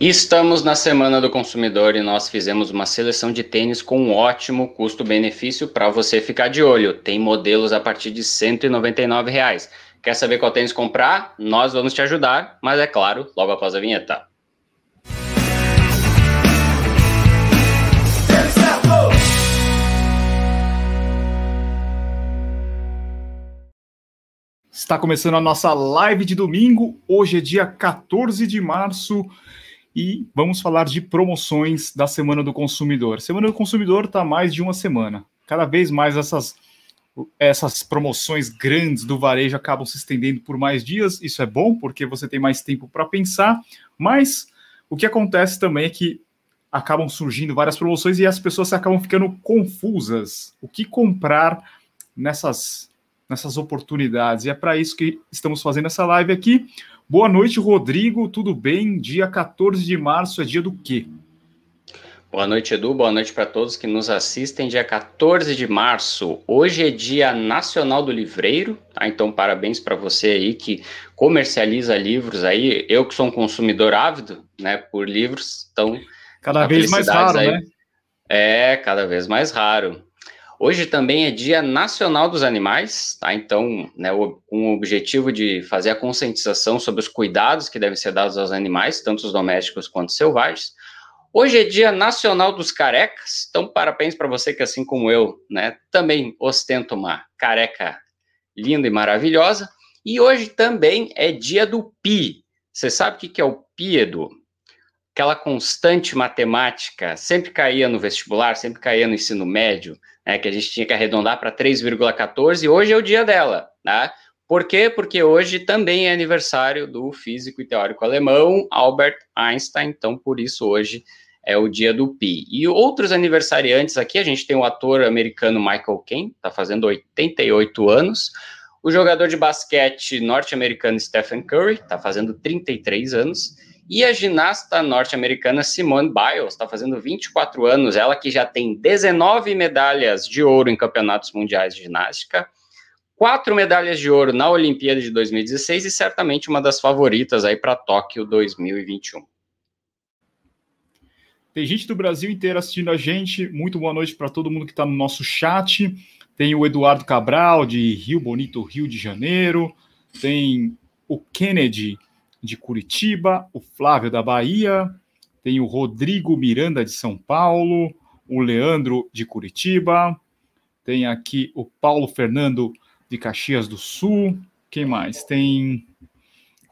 Estamos na Semana do Consumidor e nós fizemos uma seleção de tênis com um ótimo custo-benefício para você ficar de olho. Tem modelos a partir de 199 reais. Quer saber qual tênis comprar? Nós vamos te ajudar, mas é claro, logo após a vinheta. Está começando a nossa live de domingo. Hoje é dia 14 de março e vamos falar de promoções da Semana do Consumidor. Semana do Consumidor está mais de uma semana. Cada vez mais essas, essas promoções grandes do varejo acabam se estendendo por mais dias. Isso é bom porque você tem mais tempo para pensar, mas o que acontece também é que acabam surgindo várias promoções e as pessoas acabam ficando confusas. O que comprar nessas, nessas oportunidades? E é para isso que estamos fazendo essa live aqui. Boa noite, Rodrigo. Tudo bem? Dia 14 de março é dia do quê? Boa noite, Edu. Boa noite para todos que nos assistem. Dia 14 de março. Hoje é Dia Nacional do Livreiro, tá? Então, parabéns para você aí que comercializa livros aí. Eu que sou um consumidor ávido, né, por livros, então cada vez mais raro, aí. né? É, cada vez mais raro. Hoje também é Dia Nacional dos Animais, tá? Então, né, com o objetivo de fazer a conscientização sobre os cuidados que devem ser dados aos animais, tanto os domésticos quanto selvagens. Hoje é Dia Nacional dos Carecas, então parabéns para você que, assim como eu, né, também ostenta uma careca linda e maravilhosa. E hoje também é Dia do Pi. Você sabe o que é o Pi, Edu? Aquela constante matemática, sempre caía no vestibular, sempre caía no ensino médio, né, que a gente tinha que arredondar para 3,14, e hoje é o dia dela, né? Por quê? Porque hoje também é aniversário do físico e teórico alemão Albert Einstein, então por isso hoje é o dia do Pi. E outros aniversariantes aqui, a gente tem o ator americano Michael Caine, está fazendo 88 anos, o jogador de basquete norte-americano Stephen Curry, está fazendo 33 anos, e a ginasta norte-americana Simone Biles está fazendo 24 anos, ela que já tem 19 medalhas de ouro em campeonatos mundiais de ginástica, quatro medalhas de ouro na Olimpíada de 2016 e certamente uma das favoritas aí para Tóquio 2021. Tem gente do Brasil inteiro assistindo a gente. Muito boa noite para todo mundo que está no nosso chat. Tem o Eduardo Cabral, de Rio Bonito, Rio de Janeiro. Tem o Kennedy, de Curitiba, o Flávio da Bahia, tem o Rodrigo Miranda de São Paulo, o Leandro de Curitiba, tem aqui o Paulo Fernando de Caxias do Sul, quem mais? Tem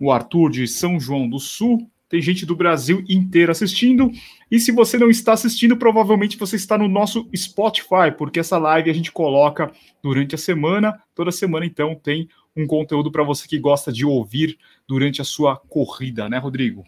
o Arthur de São João do Sul, tem gente do Brasil inteiro assistindo. E se você não está assistindo, provavelmente você está no nosso Spotify, porque essa live a gente coloca durante a semana. Toda semana, então, tem um conteúdo para você que gosta de ouvir durante a sua corrida, né, Rodrigo?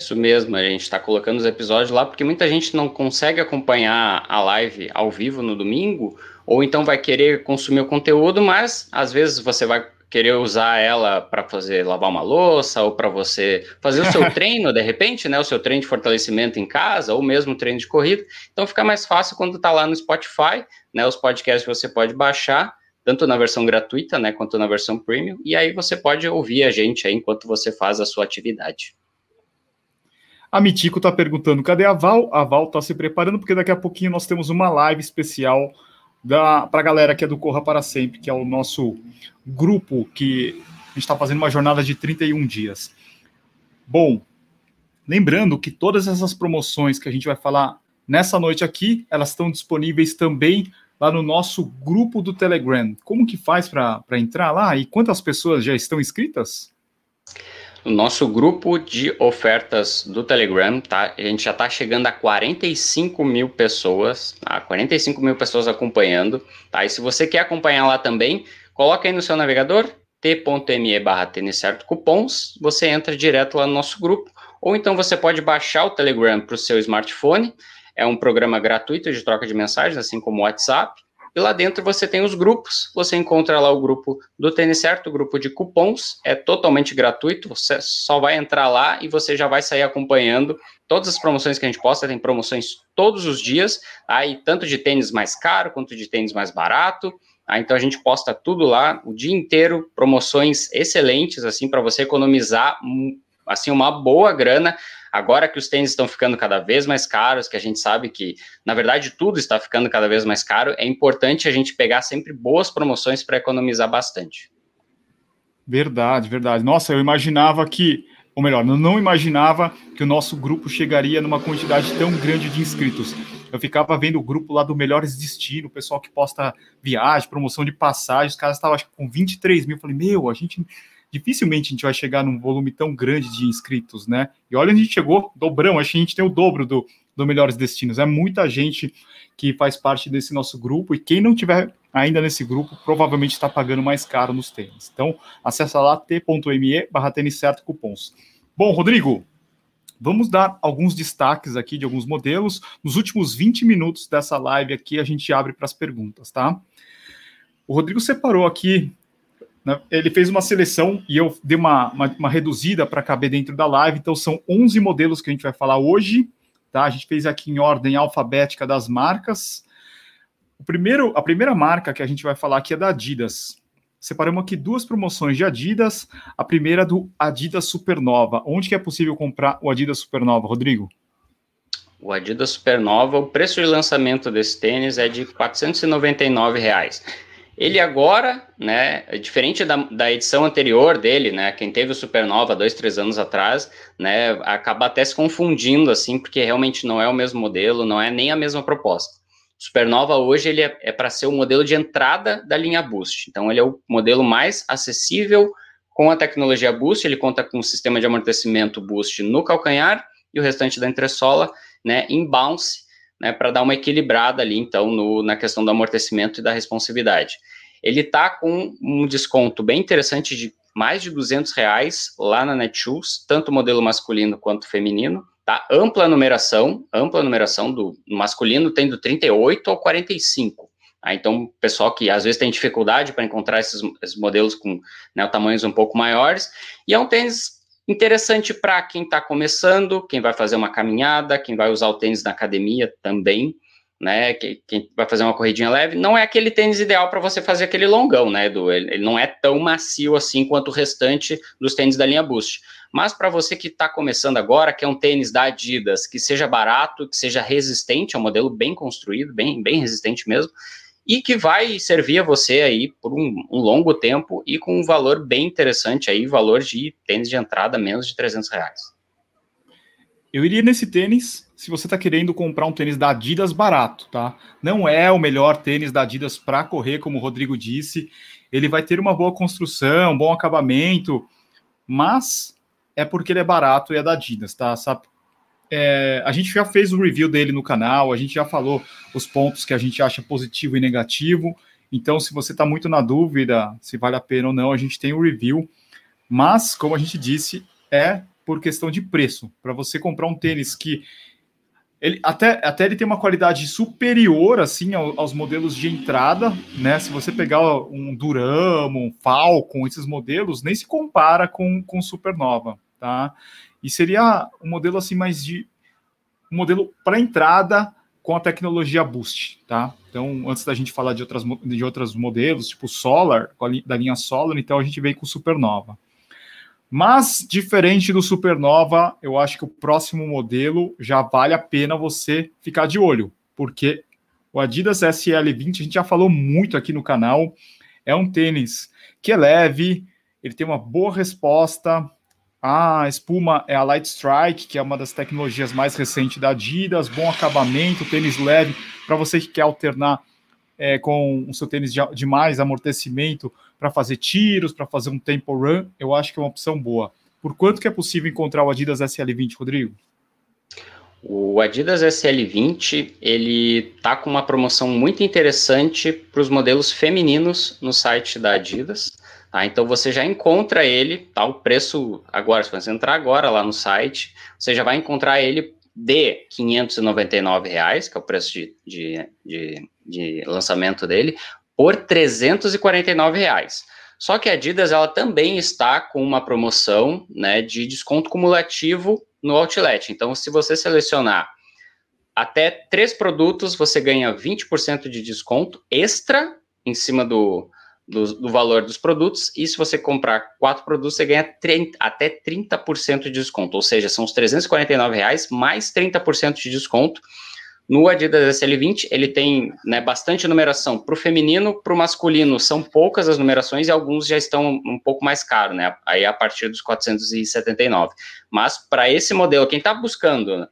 Isso mesmo, a gente está colocando os episódios lá porque muita gente não consegue acompanhar a live ao vivo no domingo, ou então vai querer consumir o conteúdo, mas às vezes você vai querer usar ela para fazer lavar uma louça ou para você fazer o seu treino, de repente, né, o seu treino de fortalecimento em casa ou mesmo treino de corrida. Então fica mais fácil quando está lá no Spotify, né, os podcasts você pode baixar tanto na versão gratuita, né, quanto na versão premium, e aí você pode ouvir a gente aí enquanto você faz a sua atividade. A Mitico está perguntando, cadê a Val? A Val está se preparando, porque daqui a pouquinho nós temos uma live especial para a galera que é do Corra para Sempre, que é o nosso grupo que a gente está fazendo uma jornada de 31 dias. Bom, lembrando que todas essas promoções que a gente vai falar nessa noite aqui, elas estão disponíveis também lá no nosso grupo do Telegram. Como que faz para entrar lá e quantas pessoas já estão inscritas? O nosso grupo de ofertas do Telegram, tá? A gente já está chegando a 45 mil pessoas, tá? 45 mil pessoas acompanhando, tá? E se você quer acompanhar lá também, coloca aí no seu navegador, t.me barra cupons, você entra direto lá no nosso grupo, ou então você pode baixar o Telegram para o seu smartphone, é um programa gratuito de troca de mensagens, assim como o WhatsApp. E lá dentro você tem os grupos. Você encontra lá o grupo do Tênis Certo, o grupo de cupons. É totalmente gratuito. Você só vai entrar lá e você já vai sair acompanhando todas as promoções que a gente posta. Tem promoções todos os dias. Aí, tanto de tênis mais caro quanto de tênis mais barato. Então a gente posta tudo lá o dia inteiro, promoções excelentes assim para você economizar assim uma boa grana. Agora que os tênis estão ficando cada vez mais caros, que a gente sabe que, na verdade, tudo está ficando cada vez mais caro, é importante a gente pegar sempre boas promoções para economizar bastante. Verdade, verdade. Nossa, eu imaginava que, ou melhor, eu não imaginava que o nosso grupo chegaria numa quantidade tão grande de inscritos. Eu ficava vendo o grupo lá do Melhores Destino, o pessoal que posta viagem, promoção de passagem, os caras estavam com 23 mil. Eu falei, meu, a gente dificilmente a gente vai chegar num volume tão grande de inscritos, né? E olha, a gente chegou, dobrão, acho que a gente tem o dobro do, do Melhores Destinos. É muita gente que faz parte desse nosso grupo, e quem não tiver ainda nesse grupo, provavelmente está pagando mais caro nos tênis. Então, acessa lá t.me barra tênis certo cupons. Bom, Rodrigo, vamos dar alguns destaques aqui de alguns modelos. Nos últimos 20 minutos dessa live aqui, a gente abre para as perguntas, tá? O Rodrigo separou aqui né? Ele fez uma seleção e eu dei uma, uma, uma reduzida para caber dentro da live. Então, são 11 modelos que a gente vai falar hoje. Tá? A gente fez aqui em ordem alfabética das marcas. O primeiro, a primeira marca que a gente vai falar aqui é da Adidas. Separamos aqui duas promoções de Adidas. A primeira é do Adidas Supernova. Onde que é possível comprar o Adidas Supernova, Rodrigo? O Adidas Supernova, o preço de lançamento desse tênis é de 499 reais. Ele agora, né, diferente da, da edição anterior dele, né, quem teve o Supernova dois, três anos atrás, né, acaba até se confundindo, assim, porque realmente não é o mesmo modelo, não é nem a mesma proposta. O Supernova hoje ele é, é para ser o modelo de entrada da linha Boost. Então ele é o modelo mais acessível com a tecnologia Boost. Ele conta com um sistema de amortecimento Boost no calcanhar e o restante da entressola, né, em bounce né, para dar uma equilibrada ali, então, no, na questão do amortecimento e da responsividade. Ele está com um desconto bem interessante de mais de 200 reais lá na Netshoes, tanto modelo masculino quanto feminino, tá? Ampla numeração, ampla numeração do masculino tem do 38 ao 45. Ah, então, pessoal que às vezes tem dificuldade para encontrar esses, esses, modelos com né, tamanhos um pouco maiores, e é um tênis Interessante para quem está começando, quem vai fazer uma caminhada, quem vai usar o tênis na academia também, né? Quem, vai fazer uma corridinha leve. Não é aquele tênis ideal para você fazer aquele longão, né, Edu? Ele, não é tão macio assim quanto o restante dos tênis da linha Boost. Mas para você que está começando agora, que é um tênis da Adidas, que seja barato, que seja resistente, é um modelo bem construído, bem, bem resistente mesmo, e que vai servir a você aí por um, um, longo tempo e com um valor bem interessante aí, valor de tênis de entrada menos de 300 reais. Eu iria nesse tênis se você está querendo comprar um tênis da Adidas barato, tá? Não é o melhor tênis da Adidas para correr, como o Rodrigo disse. Ele vai ter uma boa construção, um bom acabamento, mas é porque ele é barato e é da Adidas, tá? Sabe? É, a gente já fez o review dele no canal, a gente já falou os pontos que a gente acha positivo e negativo. Então, se você está muito na dúvida se vale a pena ou não, a gente tem o review. Mas, como a gente disse, é por questão de preço. Para você comprar um tênis que ele até, até ele tem uma qualidade superior assim aos modelos de entrada, né? Se você pegar um Duramo, um Falcon, esses modelos nem se compara com com Supernova, tá? E seria um modelo assim mais de um modelo para entrada com a tecnologia Boost, tá? Então, antes da gente falar de outras de outros modelos, tipo Solar, da linha Solar, então a gente veio com Supernova. Mas, diferente do Supernova, eu acho que o próximo modelo já vale a pena você ficar de olho, porque o Adidas SL20, a gente já falou muito aqui no canal, é um tênis que é leve, ele tem uma boa resposta, a espuma é a Light Strike, que é uma das tecnologias mais recentes da Adidas, bom acabamento, tênis leve, para você que quer alternar é, com o seu tênis de, de mais amortecimento para fazer tiros, para fazer um tempo run, eu acho que é uma opção boa. Por quanto que é possível encontrar o Adidas SL20, Rodrigo? O Adidas SL20 ele tá com uma promoção muito interessante para os modelos femininos no site da Adidas. Tá? Então você já encontra ele, tá? O preço agora, se você entrar agora lá no site, você já vai encontrar ele de 599 reais, que é o preço de, de, de, de lançamento dele, por 349 reais. Só que a Adidas ela também está com uma promoção né, de desconto cumulativo no outlet. Então, se você selecionar até três produtos, você ganha 20% de desconto extra em cima do, do, do, valor dos produtos, e se você comprar quatro produtos, você ganha 30, até 30% de desconto, ou seja, são os 349 reais mais 30% de desconto. No Adidas SL20, ele tem né, bastante numeração para o feminino, para o masculino são poucas as numerações e alguns já estão um pouco mais caros, né? Aí a partir dos 479. Mas para esse modelo, quem está buscando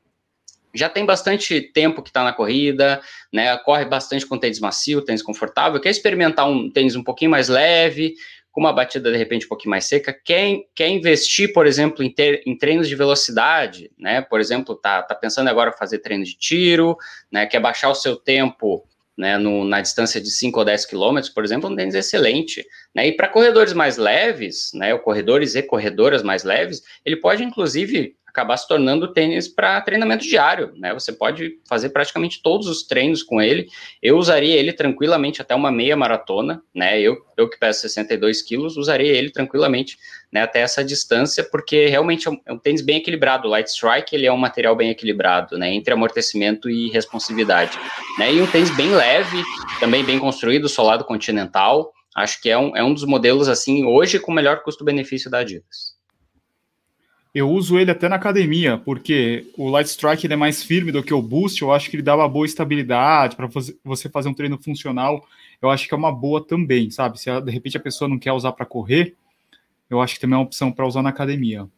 já tem bastante tempo que está na corrida, né? Corre bastante com tênis macio, tênis confortável, quer experimentar um tênis um pouquinho mais leve, com uma batida de repente um pouquinho mais seca, quer, quer investir, por exemplo, em, ter, em treinos de velocidade, né? Por exemplo, tá, tá pensando agora fazer treino de tiro, né? Quer baixar o seu tempo né, no, na distância de 5 ou 10 quilômetros, por exemplo, um tênis excelente. Né? E para corredores mais leves, né, ou corredores e corredoras mais leves, ele pode, inclusive, acabar se tornando tênis para treinamento diário, né? Você pode fazer praticamente todos os treinos com ele. Eu usaria ele tranquilamente até uma meia maratona, né? Eu, eu que peso 62 quilos, usaria ele tranquilamente né, até essa distância, porque realmente é um, é um, tênis bem equilibrado. O Light Strike ele é um material bem equilibrado, né? Entre amortecimento e responsividade, né? E um tênis bem leve, também bem construído, solado continental. Acho que é um, é um dos modelos, assim, hoje com melhor custo-benefício da Adidas. Eu uso ele até na academia, porque o Light Strike é mais firme do que o Boost. Eu acho que ele dá uma boa estabilidade para você fazer um treino funcional. Eu acho que é uma boa também, sabe? Se de repente a pessoa não quer usar para correr, eu acho que também é uma opção para usar na academia.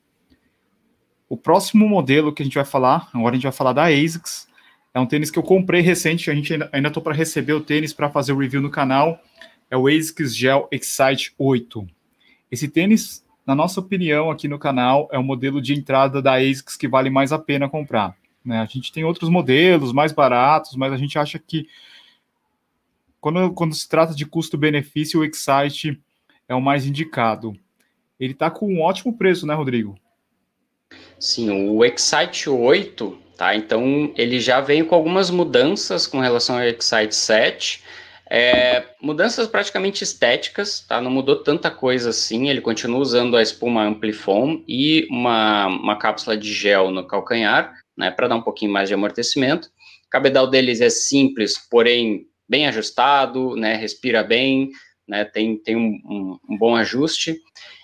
O próximo modelo que a gente vai falar, agora a gente vai falar da ASICS. É um tênis que eu comprei recente, a gente ainda estou para receber o tênis para fazer o review no canal. É o ASICS Gel Excite 8. Esse tênis na nossa opinião, aqui no canal, é o modelo de entrada da ASICS que vale mais a pena comprar. Né? A gente tem outros modelos mais baratos, mas a gente acha que quando, quando se trata de custo-benefício, o Excite é o mais indicado. Ele está com um ótimo preço, né, Rodrigo? Sim, o Excite 8, tá? Então ele já vem com algumas mudanças com relação ao Excite 7. É, mudanças praticamente estéticas, tá? Não mudou tanta coisa assim. Ele continua usando a espuma Amplifon e uma, uma cápsula de gel no calcanhar, né? Para dar um pouquinho mais de amortecimento. O cabedal deles é simples, porém bem ajustado, né? Respira bem, né? Tem, tem um, um, um bom ajuste.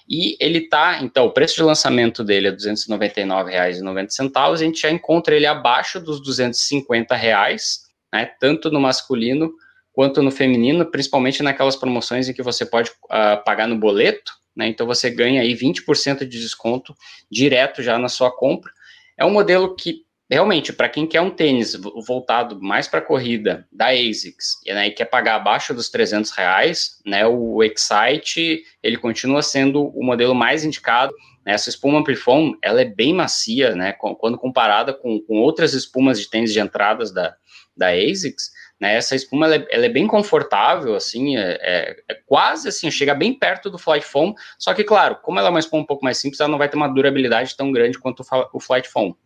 E ele tá, então, o preço de lançamento dele é R$ 299,90. A gente já encontra ele abaixo dos 250 reais, né? Tanto no masculino quanto no feminino, principalmente naquelas promoções em que você pode uh, pagar no boleto, né? Então você ganha aí 20% de desconto direto já na sua compra. É um modelo que realmente para quem quer um tênis voltado mais para corrida da ASICS né, e quer pagar abaixo dos 300 reais, né, o Excite ele continua sendo o modelo mais indicado. Né, essa espuma Amplifon ela é bem macia, né, quando comparada com, com outras espumas de tênis de entradas da, da ASICS. Né? Essa espuma ela é, ela é bem confortável, assim, é, é, é, quase assim, chega bem perto do Flight Foam, só que, claro, como ela é uma espuma um pouco mais simples, ela não vai ter uma durabilidade tão grande quanto o, Flight Foam.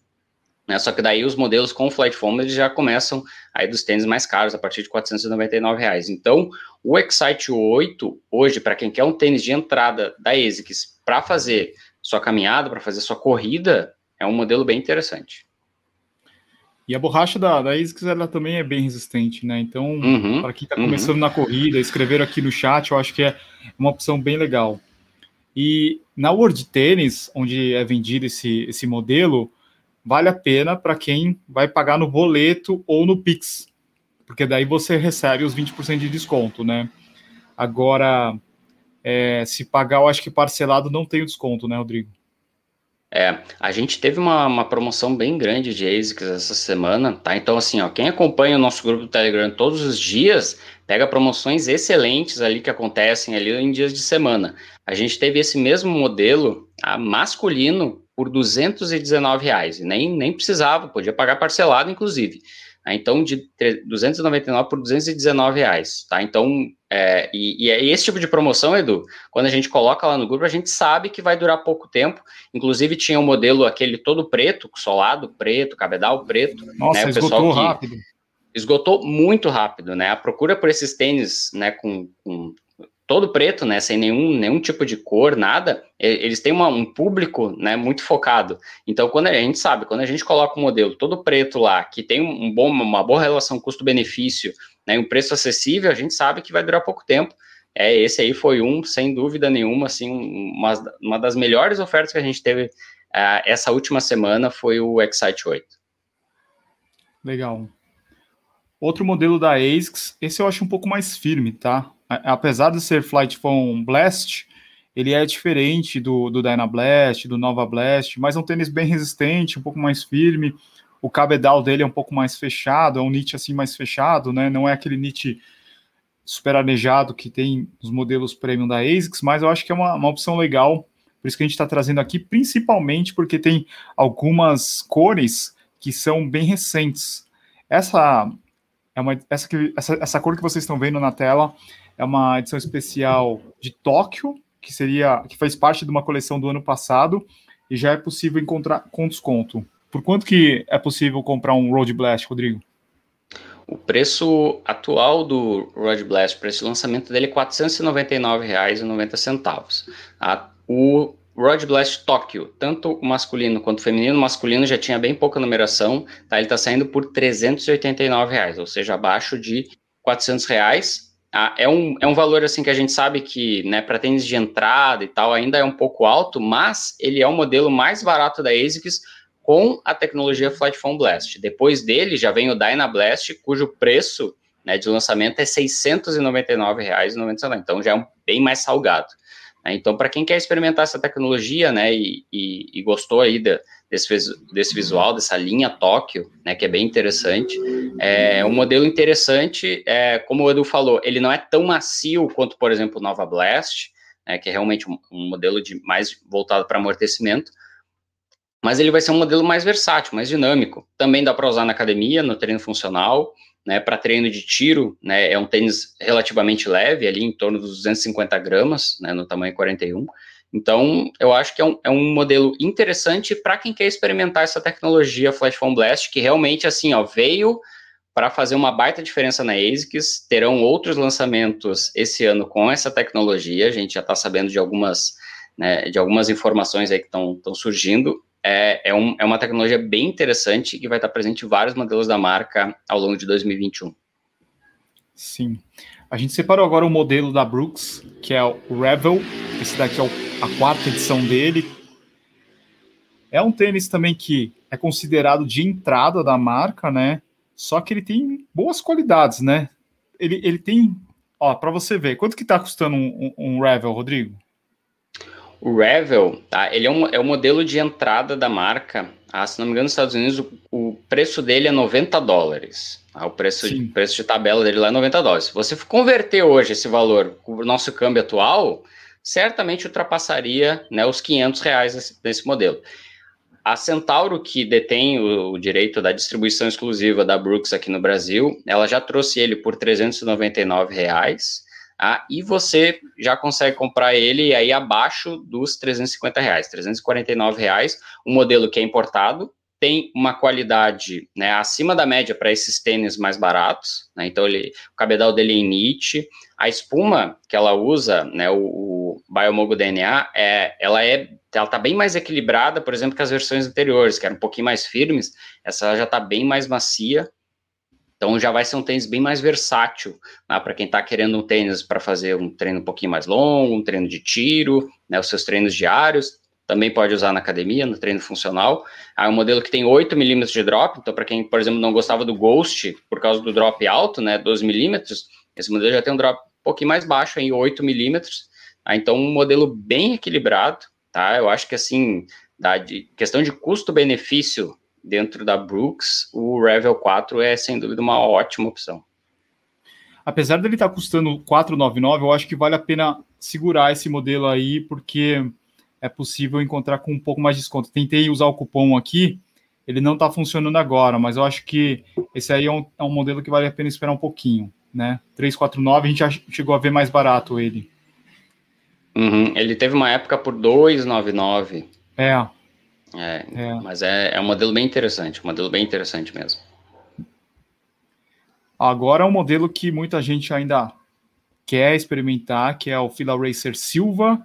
Né? Só que daí os modelos com Flight Foam eles já começam aí dos tênis mais caros, a partir de 499 reais. Então, o Excite 8, hoje, para quem quer um tênis de entrada da ASICS para fazer sua caminhada, para fazer sua corrida, é um modelo bem interessante. E a borracha da, da ASICS ela também é bem resistente, né? Então, uhum, para quem está começando uhum. na corrida, escrever aqui no chat, eu acho que é uma opção bem legal. E na World Tennis, onde é vendido esse, esse modelo, vale a pena para quem vai pagar no boleto ou no Pix, porque daí você recebe os 20% de desconto, né? Agora, é, se pagar, eu acho que parcelado não tem o desconto, né, Rodrigo? É, a gente teve uma, uma promoção bem grande de ASICs essa semana, tá? Então, assim, ó, quem acompanha o nosso grupo do Telegram todos os dias, pega promoções excelentes ali que acontecem ali em dias de semana. A gente teve esse mesmo modelo a masculino por 219 reais, e nem, nem precisava, podia pagar parcelado, inclusive. Né? Então, de 299 por 219 reais, tá? Então, é, e, e, é esse tipo de promoção, Edu, quando a gente coloca lá no grupo, a gente sabe que vai durar pouco tempo. Inclusive, tinha o um modelo aquele todo preto, solado preto, cabedal preto. Nossa, né? o esgotou rápido. Esgotou muito rápido, né? A procura por esses tênis, né, com, com todo preto, né, sem nenhum, nenhum tipo de cor, nada, eles têm uma, um público, né, muito focado. Então, quando a, gente sabe, quando a gente coloca um modelo todo preto lá, que tem um bom, uma boa relação custo-benefício, né, um preço acessível, a gente sabe que vai durar pouco tempo, é esse aí foi um, sem dúvida nenhuma, assim, uma, uma das melhores ofertas que a gente teve uh, essa última semana foi o Excite 8. Legal. Outro modelo da ASICS, esse eu acho um pouco mais firme, tá? Apesar de ser Flight Phone Blast, ele é diferente do, do Dynablast, do Nova Blast, mas é um tênis bem resistente, um pouco mais firme. O cabedal dele é um pouco mais fechado, é um knit assim mais fechado, né? Não é aquele knit super arejado que tem os modelos premium da ASICS, mas eu acho que é uma, uma opção legal. Por isso que a gente está trazendo aqui, principalmente porque tem algumas cores que são bem recentes. Essa é uma, essa, essa, essa cor que vocês estão vendo na tela é uma edição especial de Tóquio, que seria que faz parte de uma coleção do ano passado e já é possível encontrar com desconto. Por quanto que é possível comprar um Road Blast, Rodrigo? O preço atual do Road Blast para esse lançamento dele é R$ 499,90. Tá? O Road Blast Tóquio, tanto o masculino quanto o feminino, masculino já tinha bem pouca numeração, tá? Ele está saindo por 389 reais, ou seja, abaixo de 400 reais. Ah, é, um, é um valor assim que a gente sabe que, né, para tênis de entrada e tal, ainda é um pouco alto, mas ele é o modelo mais barato da ASICS com a tecnologia Flight Foam Blast. Depois dele já vem o Dyna Blast, cujo preço né, de lançamento é R$ 699,90. Então já é um bem mais salgado. Né? Então, para quem quer experimentar essa tecnologia, né, e, e, e gostou aí de, desse, desse visual, dessa linha Tóquio, né, que é bem interessante, é um modelo interessante, é, como o Edu falou, ele não é tão macio quanto, por exemplo, o Nova Blast, né, que é realmente um, um modelo de mais voltado para amortecimento, mas ele vai ser um modelo mais versátil, mais dinâmico. Também dá para usar na academia, no treino funcional, né, para treino de tiro, né, é um tênis relativamente leve, ali em torno dos 250 gramas, né, no tamanho 41. Então, eu acho que é um, é um modelo interessante para quem quer experimentar essa tecnologia Flash Foam Blast, que realmente, assim, ó, veio para fazer uma baita diferença na ASICS. Terão outros lançamentos esse ano com essa tecnologia. A gente já está sabendo de algumas, né, de algumas informações aí que estão surgindo é, é, um, é uma tecnologia bem interessante que vai estar presente em vários modelos da marca ao longo de 2021. Sim. A gente separou agora o modelo da Brooks, que é o Revel. Esse daqui é a quarta edição dele. É um tênis também que é considerado de entrada da marca, né? Só que ele tem boas qualidades, né? Ele, ele tem, ó, para você ver, quanto que tá custando um, um, um Revel, Rodrigo? O Revel, tá? Ele é um, é um modelo de entrada da marca. Ah, se não me engano, nos Estados Unidos, o, o preço dele é 90 dólares. Ah, o preço, de, preço de tabela dele lá é 90 dólares. Se você converter hoje esse valor com o nosso câmbio atual, certamente ultrapassaria né, os 500 reais desse, desse modelo. A Centauro, que detém o, o, direito da distribuição exclusiva da Brooks aqui no Brasil, ela já trouxe ele por 399 reais. Ah, e você já consegue comprar ele aí abaixo dos 350 reais, 349 reais, um modelo que é importado, tem uma qualidade né, acima da média para esses tênis mais baratos, né, então ele, o cabedal dele é NIT, a espuma que ela usa, né, o, o Biomogo DNA, é, ela é, ela está bem mais equilibrada, por exemplo, que as versões anteriores, que eram um pouquinho mais firmes, essa já está bem mais macia, então já vai ser um tênis bem mais versátil, né, para quem está querendo um tênis para fazer um treino um pouquinho mais longo, um treino de tiro, né, os seus treinos diários, também pode usar na academia, no treino funcional. É um modelo que tem 8 milímetros de drop, então para quem, por exemplo, não gostava do Ghost por causa do drop alto, né, 12 milímetros, esse modelo já tem um drop um pouquinho mais baixo, em 8 milímetros, então um modelo bem equilibrado, tá? Eu acho que assim, da questão de custo-benefício dentro da Brooks, o Revel 4 é sem dúvida uma ótima opção. Apesar dele estar tá custando 499, eu acho que vale a pena segurar esse modelo aí, porque é possível encontrar com um pouco mais de desconto. Tentei usar o cupom aqui, ele não está funcionando agora, mas eu acho que esse aí é um, é um, modelo que vale a pena esperar um pouquinho, né? 349, a gente já chegou a ver mais barato ele. Uhum, ele teve uma época por 299. É, é, é. Mas é, é um modelo bem interessante, um modelo bem interessante mesmo. Agora é um modelo que muita gente ainda quer experimentar, que é o Fila Racer Silva.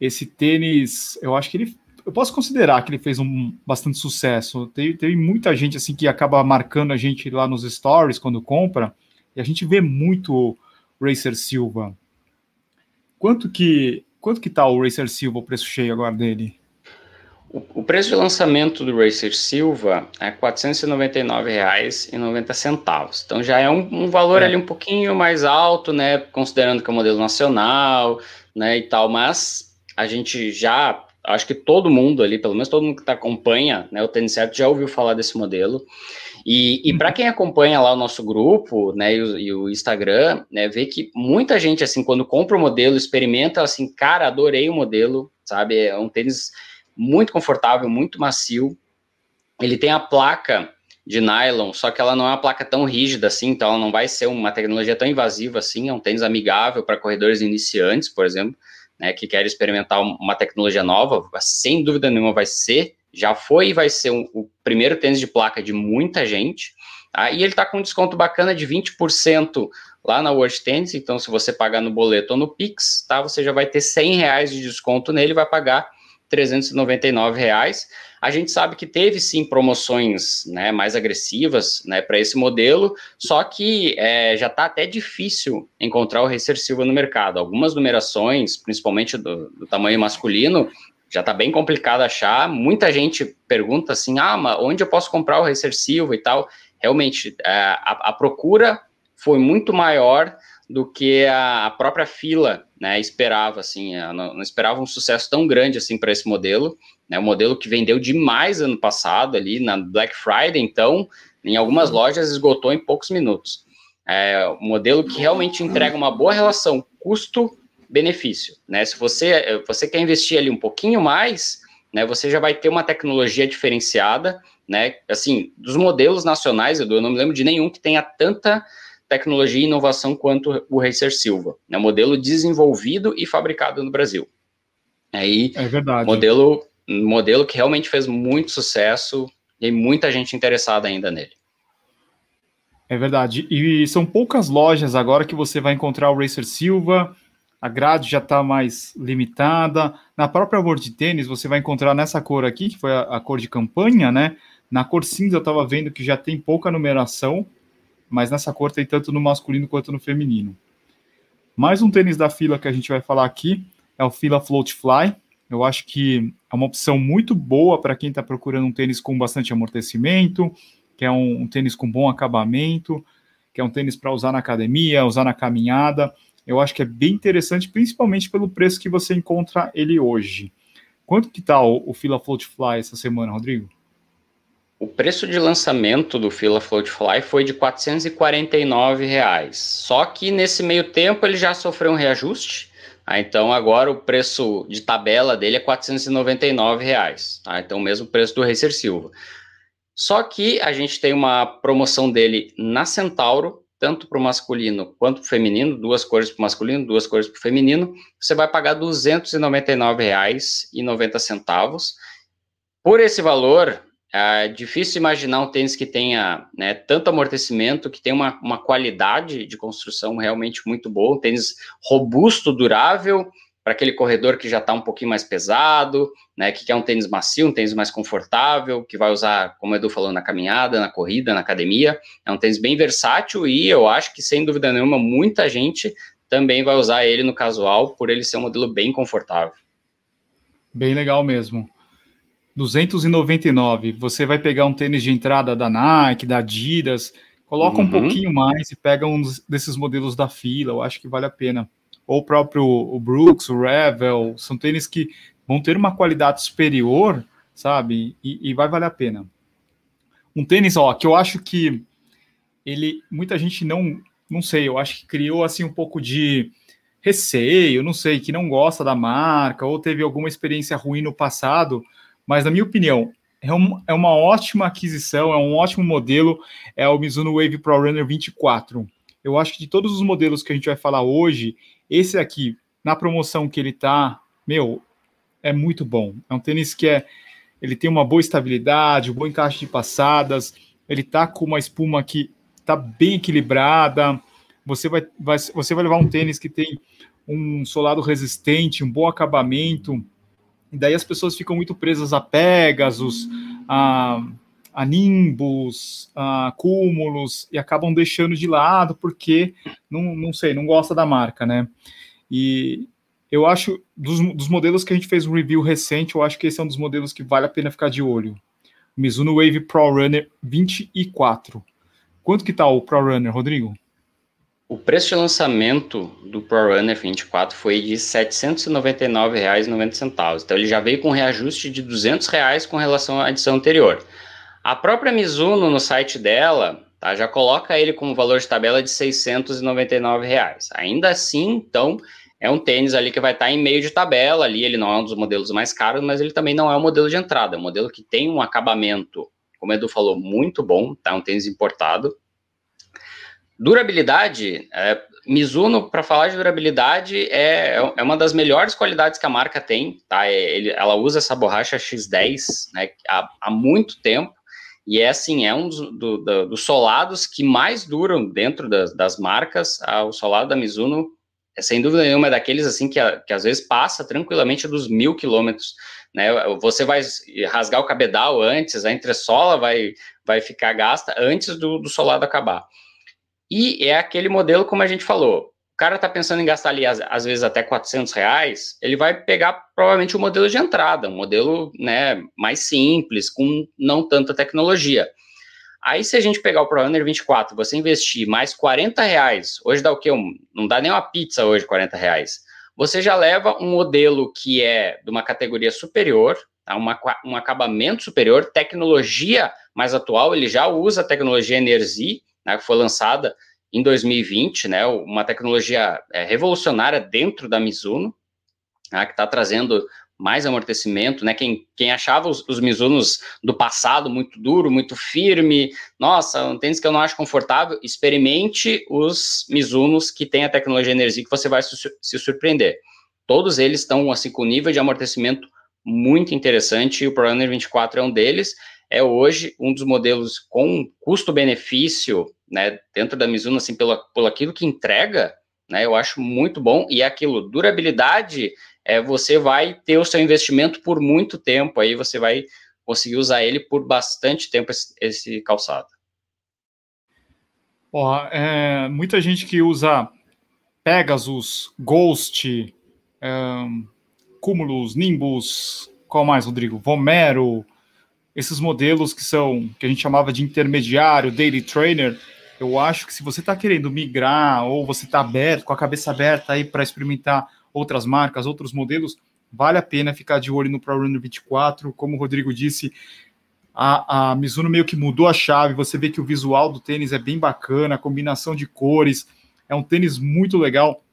Esse tênis, eu acho que ele, eu posso considerar que ele fez um bastante sucesso. Teve, teve muita gente assim que acaba marcando a gente lá nos stories quando compra, e a gente vê muito Racer Silva. Quanto que quanto que tá o Racer Silva, o preço cheio agora dele? O, preço de lançamento do Racer Silva é R$ 499,90. Então já é um, um valor é. ali um pouquinho mais alto, né? Considerando que é um modelo nacional, né? E tal, mas a gente já acho que todo mundo ali, pelo menos todo mundo que tá, acompanha né, o tênis certo, já ouviu falar desse modelo. E, e para quem acompanha lá o nosso grupo, né, e o, e o, Instagram, né, vê que muita gente, assim, quando compra o modelo, experimenta, assim, cara, adorei o modelo, sabe? É um tênis muito confortável, muito macio. Ele tem a placa de nylon, só que ela não é uma placa tão rígida assim, então ela não vai ser uma tecnologia tão invasiva assim, é um tênis amigável para corredores iniciantes, por exemplo né, que quer experimentar uma tecnologia nova, sem dúvida nenhuma vai ser, já foi e vai ser um, o primeiro tênis de placa de muita gente, tá? e ele está com um desconto bacana de 20% lá na World Tennis, então se você pagar no boleto ou no Pix, tá, você já vai ter 100 reais de desconto nele, vai pagar 399 reais, a gente sabe que teve sim promoções né, mais agressivas né, para esse modelo, só que é, já está até difícil encontrar o Racer Silva no mercado. Algumas numerações, principalmente do, do tamanho masculino, já está bem complicado achar. Muita gente pergunta assim: ah, mas onde eu posso comprar o Racer Silva e tal? Realmente, é, a, a procura foi muito maior do que a, própria fila né, esperava, assim, não, não, esperava um sucesso tão grande assim para esse modelo, né, um modelo que vendeu demais ano passado ali na Black Friday, então em algumas uhum. lojas esgotou em poucos minutos. É um modelo que realmente entrega uma boa relação custo-benefício, né? Se você você quer investir ali um pouquinho mais, né, você já vai ter uma tecnologia diferenciada, né? Assim, dos modelos nacionais, eu não me lembro de nenhum que tenha tanta tecnologia e inovação quanto o Racer Silva. É um modelo desenvolvido e fabricado no Brasil. Aí, é verdade. Modelo, modelo que realmente fez muito sucesso e muita gente interessada ainda nele. É verdade. E são poucas lojas agora que você vai encontrar o Racer Silva. A grade já está mais limitada. Na própria World Tênis, você vai encontrar nessa cor aqui, que foi a, a cor de campanha, né? Na cor cinza, eu estava vendo que já tem pouca numeração mas nessa cor tem tanto no masculino quanto no feminino. Mais um tênis da fila que a gente vai falar aqui é o Fila Float Fly. Eu acho que é uma opção muito boa para quem está procurando um tênis com bastante amortecimento, que é um, um tênis com bom acabamento, que é um tênis para usar na academia, usar na caminhada. Eu acho que é bem interessante, principalmente pelo preço que você encontra ele hoje. Quanto que tá o, o Fila Float Fly essa semana, Rodrigo? O preço de lançamento do Fila Floatfly foi de 449 reais. Só que nesse meio tempo ele já sofreu um reajuste. Ah, então agora o preço de tabela dele é 499 reais, tá? Então o mesmo preço do Racer Silva. Só que a gente tem uma promoção dele na Centauro, tanto para o masculino quanto para o feminino, duas cores para o masculino, duas cores para o feminino. Você vai pagar R$ 299,90. Por esse valor, é difícil imaginar um tênis que tenha né, tanto amortecimento, que tenha uma, uma qualidade de construção realmente muito boa, um tênis robusto, durável, para aquele corredor que já está um pouquinho mais pesado, né, que quer um tênis macio, um tênis mais confortável, que vai usar, como o Edu falou, na caminhada, na corrida, na academia. É um tênis bem versátil e eu acho que, sem dúvida nenhuma, muita gente também vai usar ele no casual, por ele ser um modelo bem confortável. Bem legal mesmo. 299. Você vai pegar um tênis de entrada da Nike, da Adidas, coloca uhum. um pouquinho mais e pega um desses modelos da fila. Eu acho que vale a pena. Ou o próprio o Brooks, o Revel, são tênis que vão ter uma qualidade superior, sabe? E, e vai valer a pena. Um tênis, ó, que eu acho que ele, muita gente não, não sei, eu acho que criou assim um pouco de receio, não sei, que não gosta da marca ou teve alguma experiência ruim no passado mas na minha opinião, é, um, é uma ótima aquisição, é um ótimo modelo, é o Mizuno Wave Pro Runner 24. Eu acho que de todos os modelos que a gente vai falar hoje, esse aqui, na promoção que ele tá, meu, é muito bom. É um tênis que é, ele tem uma boa estabilidade, um bom encaixe de passadas, ele tá com uma espuma que tá bem equilibrada. Você vai, vai, você vai levar um tênis que tem um solado resistente, um bom acabamento, e daí as pessoas ficam muito presas a Pegasus, a, a Nimbus, a Cúmulos, e acabam deixando de lado porque, não, não sei, não gosta da marca, né? E eu acho, dos, dos modelos que a gente fez um review recente, eu acho que esse é um dos modelos que vale a pena ficar de olho. Mizuno Wave Pro Runner 24. Quanto que tá o Pro Runner, Rodrigo? O preço de lançamento do ProRunner 24 foi de R$ 799,90. Então ele já veio com reajuste de 200 reais com relação à edição anterior. A própria Mizuno no site dela tá, já coloca ele como valor de tabela de 699 reais. Ainda assim, então, é um tênis ali que vai estar em meio de tabela ali, ele não é um dos modelos mais caros, mas ele também não é um modelo de entrada, é um modelo que tem um acabamento, como o Edu falou, muito bom, tá? Um tênis importado. Durabilidade, é, Mizuno, para falar de durabilidade, é, é uma das melhores qualidades que a marca tem, tá? É, ele, ela usa essa borracha X10 né, há, há muito tempo, e é assim, é um dos, do, do, dos solados que mais duram dentro das, das marcas. Ah, o solado da Mizuno, é, sem dúvida nenhuma, é daqueles assim que, que às vezes passa tranquilamente dos mil quilômetros. Né? Você vai rasgar o cabedal antes, a entressola vai, vai ficar gasta antes do, do solado acabar. E é aquele modelo, como a gente falou, o cara está pensando em gastar ali, às, vezes, até 400 reais, ele vai pegar provavelmente o modelo de entrada, um modelo né, mais simples, com não tanta tecnologia. Aí, se a gente pegar o ProRunner 24, você investir mais 40 reais, hoje dá o quê? Um, não dá nem uma pizza hoje, 40 reais. Você já leva um modelo que é de uma categoria superior, tá? uma, um acabamento superior, tecnologia mais atual, ele já usa a tecnologia Energy, né, que foi lançada em 2020, né, uma tecnologia é, revolucionária dentro da Mizuno, né, que está trazendo mais amortecimento, né? Quem, quem achava os, os Mizunos do passado muito duro, muito firme, nossa, um tênis que eu não acho confortável, experimente os Mizunos que tem a tecnologia energia que você vai se, se surpreender. Todos eles estão assim com nível de amortecimento muito interessante e o ProRunner 24 é um deles. É hoje um dos modelos com custo-benefício né, dentro da Mizuno, assim, pelo, pelo aquilo que entrega, né, eu acho muito bom, e é aquilo, durabilidade, é, você vai ter o seu investimento por muito tempo, aí você vai conseguir usar ele por bastante tempo, esse, esse calçado. Ó, é, muita gente que usa Pegasus, Ghost, um, Cumulus, Nimbus, qual mais, Rodrigo? Vomero, esses modelos que são, que a gente chamava de intermediário, daily trainer, eu acho que se você está querendo migrar ou você está aberto, com a cabeça aberta aí para experimentar outras marcas, outros modelos, vale a pena ficar de olho no ProRunner 24. Como o Rodrigo disse, a, a Mizuno meio que mudou a chave. Você vê que o visual do tênis é bem bacana, a combinação de cores. É um tênis muito legal,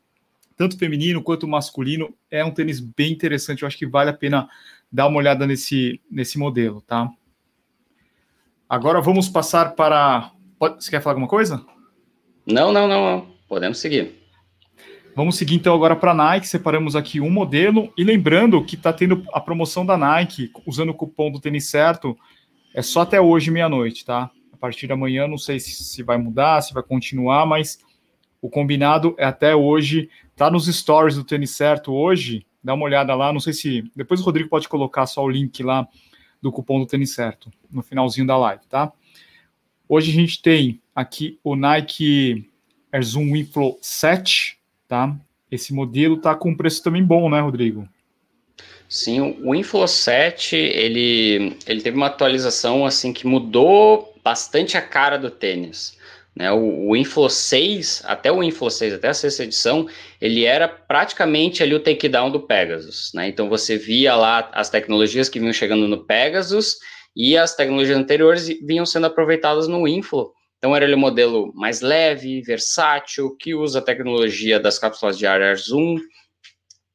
tanto feminino quanto masculino. É um tênis bem interessante. Eu acho que vale a pena dar uma olhada nesse, nesse modelo, tá? Agora vamos passar para você quer falar alguma coisa? Não, não, não, não. Podemos seguir. Vamos seguir então agora para a Nike. Separamos aqui um modelo. E lembrando que está tendo a promoção da Nike, usando o cupom do tênis certo, é só até hoje, meia-noite, tá? A partir da manhã, não sei se, se vai mudar, se vai continuar, mas o combinado é até hoje. Tá nos stories do tênis certo hoje. Dá uma olhada lá. Não sei se. Depois o Rodrigo pode colocar só o link lá do cupom do tênis certo no finalzinho da live, tá? Hoje a gente tem aqui o Nike Air Zoom Inflow 7, tá? Esse modelo tá com um preço também bom, né, Rodrigo? Sim, o Inflow 7, ele, ele teve uma atualização assim que mudou bastante a cara do tênis. Né, o, o Inflow 6, até o Inflow 6, até a sexta edição, ele era praticamente ali o takedown do Pegasus. Né? Então você via lá as tecnologias que vinham chegando no Pegasus e as tecnologias anteriores vinham sendo aproveitadas no Inflow. Então era ele um modelo mais leve, versátil, que usa a tecnologia das cápsulas de ar Zoom.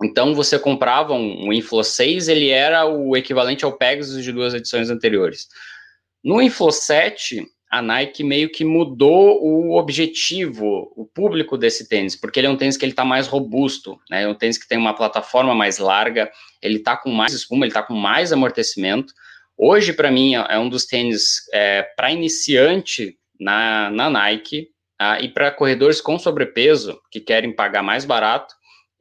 Então você comprava um, um Inflow 6, ele era o equivalente ao Pegasus de duas edições anteriores. No Inflow 7, a Nike meio que mudou o objetivo, o público desse tênis, porque ele é um tênis que ele está mais robusto, né? É um tênis que tem uma plataforma mais larga, ele está com mais espuma, ele está com mais amortecimento. Hoje, para mim, é, é um dos tênis é, para iniciante na, na Nike ah, e para corredores com sobrepeso que querem pagar mais barato.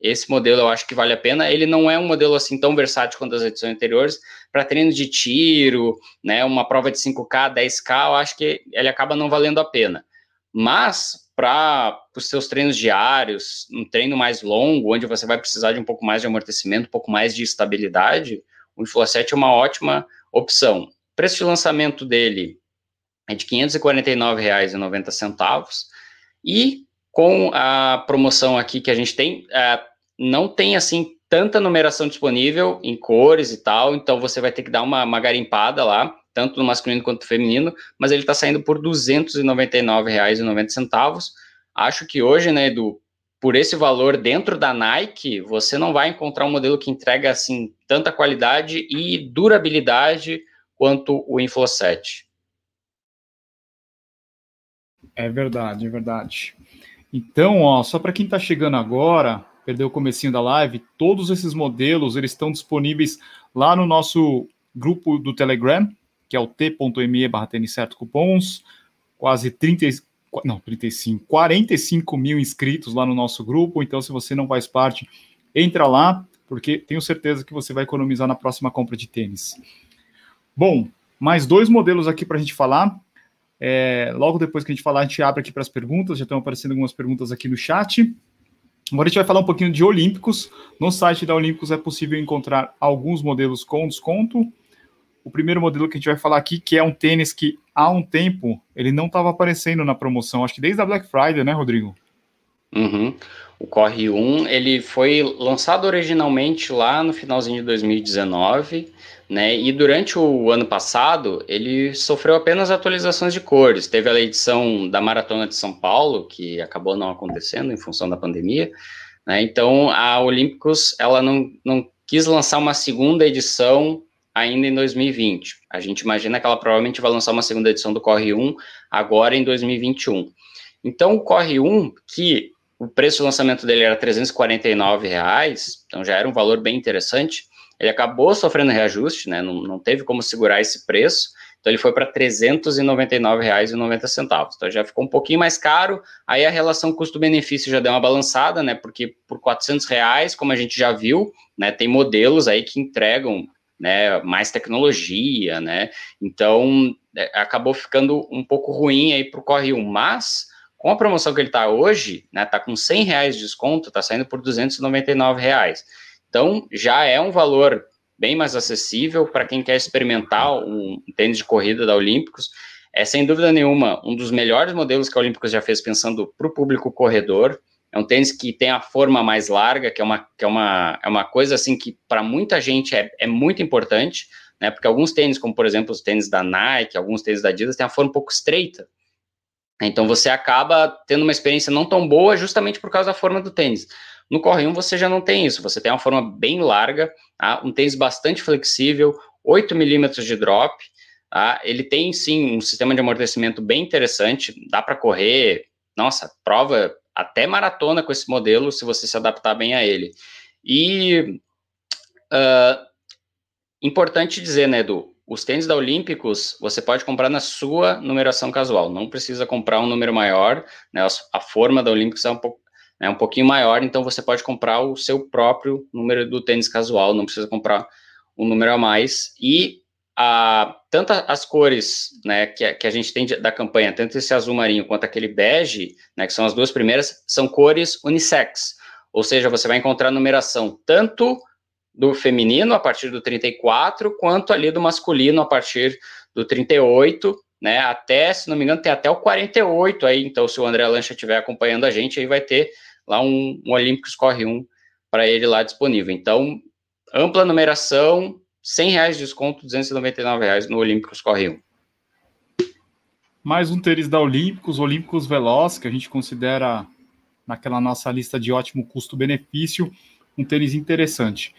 Esse modelo eu acho que vale a pena. Ele não é um modelo assim tão versátil quanto as edições anteriores. Para treino de tiro, né, uma prova de 5K, 10K, eu acho que ele acaba não valendo a pena. Mas para os seus treinos diários, um treino mais longo, onde você vai precisar de um pouco mais de amortecimento, um pouco mais de estabilidade, o Inflow 7 é uma ótima opção. O preço de lançamento dele é de R$ 549,90 e com a promoção aqui que a gente tem, é, não tem assim tanta numeração disponível em cores e tal, então você vai ter que dar uma, uma garimpada lá, tanto no masculino quanto no feminino, mas ele está saindo por R$ 299,90. Acho que hoje, né, Edu, por esse valor dentro da Nike, você não vai encontrar um modelo que entrega assim tanta qualidade e durabilidade quanto o 7. É verdade, é verdade. Então, ó, só para quem está chegando agora, perdeu o comecinho da live, todos esses modelos eles estão disponíveis lá no nosso grupo do Telegram, que é o t.me barra cupons, quase 30, não, 35, 45 mil inscritos lá no nosso grupo, então se você não faz parte, entra lá, porque tenho certeza que você vai economizar na próxima compra de tênis. Bom, mais dois modelos aqui para a gente falar. É, logo depois que a gente falar, a gente abre aqui para as perguntas, já estão aparecendo algumas perguntas aqui no chat. Agora a gente vai falar um pouquinho de Olímpicos. No site da Olímpicos é possível encontrar alguns modelos com desconto. O primeiro modelo que a gente vai falar aqui, que é um tênis que há um tempo ele não estava aparecendo na promoção, acho que desde a Black Friday, né, Rodrigo? Uhum. O Corre 1, ele foi lançado originalmente lá no finalzinho de 2019, né? E durante o ano passado, ele sofreu apenas atualizações de cores. Teve a edição da Maratona de São Paulo, que acabou não acontecendo em função da pandemia, né? Então, a Olímpicos, ela não, não quis lançar uma segunda edição ainda em 2020. A gente imagina que ela provavelmente vai lançar uma segunda edição do Corre 1 agora em 2021. Então, o Corre 1, que o preço de lançamento dele era 349 reais, então já era um valor bem interessante. Ele acabou sofrendo reajuste, né? Não, não teve como segurar esse preço. Então ele foi para R$ 399,90. Então já ficou um pouquinho mais caro. Aí a relação custo-benefício já deu uma balançada, né? Porque por R$ reais, como a gente já viu, né? Tem modelos aí que entregam né, mais tecnologia, né? Então é, acabou ficando um pouco ruim aí para o Corre 1, mas com a promoção que ele está hoje, né, tá com 100 reais de desconto, tá saindo por 299 reais. Então, já é um valor bem mais acessível para quem quer experimentar um tênis de corrida da Olímpicos. É, sem dúvida nenhuma, um dos melhores modelos que a Olímpicos já fez pensando para o público corredor. É um tênis que tem a forma mais larga, que é uma, que é uma, é uma coisa assim que para muita gente é, é muito importante, né? Porque alguns tênis, como por exemplo os tênis da Nike, alguns tênis da Adidas, têm a forma um pouco estreita. Então você acaba tendo uma experiência não tão boa justamente por causa da forma do tênis. No Corre 1 você já não tem isso, você tem uma forma bem larga, tá? um tênis bastante flexível, 8 milímetros de drop, tá? ele tem sim um sistema de amortecimento bem interessante, dá para correr, nossa, prova até maratona com esse modelo, se você se adaptar bem a ele. E uh, importante dizer, né, Edu, os tênis da Olímpicos você pode comprar na sua numeração casual, não precisa comprar um número maior, né? A forma da Olímpicos é um pouco é um pouquinho maior, então você pode comprar o seu próprio número do tênis casual, não precisa comprar um número a mais. E a, tanto as cores né, que, que a gente tem da campanha, tanto esse azul marinho quanto aquele bege, né, que são as duas primeiras, são cores unissex. Ou seja, você vai encontrar numeração tanto do feminino a partir do 34, quanto ali do masculino a partir do 38, né? Até, se não me engano, tem até o 48 aí. Então, se o André Lancha estiver acompanhando a gente, aí vai ter lá um, um Olímpicos Corre 1 para ele lá disponível. Então, ampla numeração, 100 reais de desconto, 299 reais no Olímpicos Corre 1. Mais um tênis da Olímpicos, Olímpicos Veloz, que a gente considera naquela nossa lista de ótimo custo-benefício, um tênis interessante.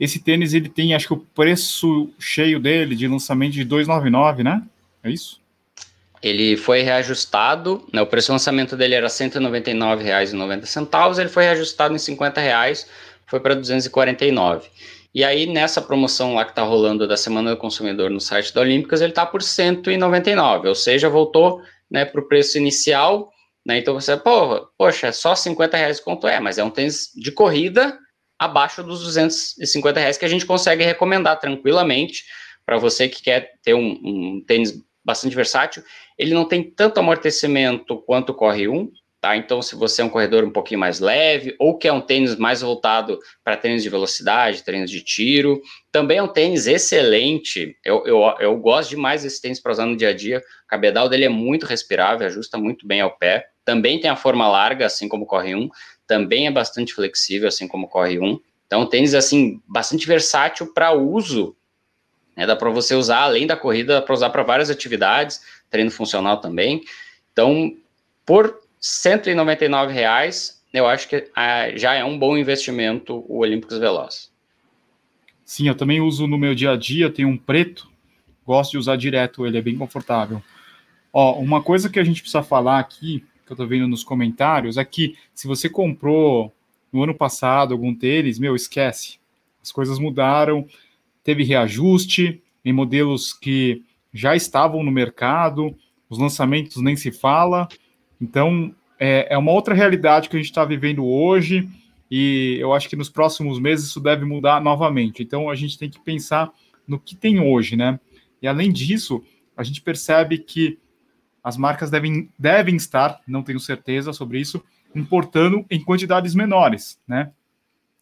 Esse tênis ele tem, acho que o preço cheio dele de lançamento de 299, né? É isso? Ele foi reajustado, né, o preço de lançamento dele era R$ 199,90, ele foi reajustado em 50 reais, foi para 249. E aí, nessa promoção lá que está rolando da Semana do Consumidor no site da Olímpicas, ele está por 199, ou seja, voltou né, para o preço inicial. Né, então você, pô, poxa, é só 50 reais quanto é, mas é um tênis de corrida abaixo dos 250 reais que a gente consegue recomendar tranquilamente para você que quer ter um, um tênis bastante versátil. Ele não tem tanto amortecimento quanto o Corre 1, tá? Então, se você é um corredor um pouquinho mais leve, ou quer um tênis mais voltado para tênis de velocidade, tênis de tiro, também é um tênis excelente. Eu, eu, eu gosto demais desse tênis para usar no dia a dia. O cabedal dele é muito respirável, ajusta muito bem ao pé. Também tem a forma larga, assim como o Corre 1. Também é bastante flexível, assim como o Corre 1. Então, tênis, assim, bastante versátil para uso. Né? Dá para você usar, além da corrida, para usar para várias atividades, treino funcional também. Então, por 199 reais, eu acho que ah, já é um bom investimento o Olímpicos Veloz. Sim, eu também uso no meu dia a dia, tem um preto, gosto de usar direto, ele é bem confortável. Ó, uma coisa que a gente precisa falar aqui, que eu tô vendo nos comentários, é que se você comprou no ano passado algum tênis, meu, esquece. As coisas mudaram, teve reajuste em modelos que já estavam no mercado, os lançamentos nem se fala. Então, é, é uma outra realidade que a gente está vivendo hoje e eu acho que nos próximos meses isso deve mudar novamente. Então, a gente tem que pensar no que tem hoje, né? E além disso, a gente percebe que as marcas devem, devem estar, não tenho certeza sobre isso, importando em quantidades menores, né?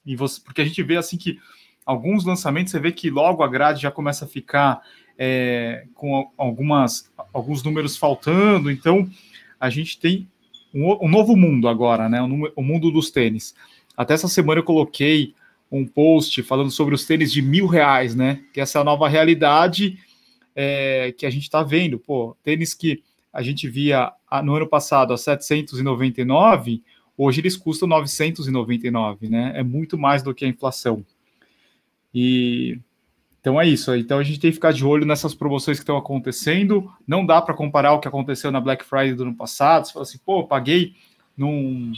E você, porque a gente vê assim que alguns lançamentos você vê que logo a grade já começa a ficar é, com algumas alguns números faltando, então a gente tem um, um novo mundo agora, né? O, o, mundo dos tênis. Até essa semana eu coloquei um post falando sobre os tênis de mil reais, né? Que essa é a nova realidade é, que a gente está vendo. Pô, tênis que a gente via no ano passado a 799, hoje eles custam 999, né? É muito mais do que a inflação. E então é isso. Então a gente tem que ficar de olho nessas promoções que estão acontecendo. Não dá para comparar o que aconteceu na Black Friday do ano passado. Você fala assim, pô, eu paguei num,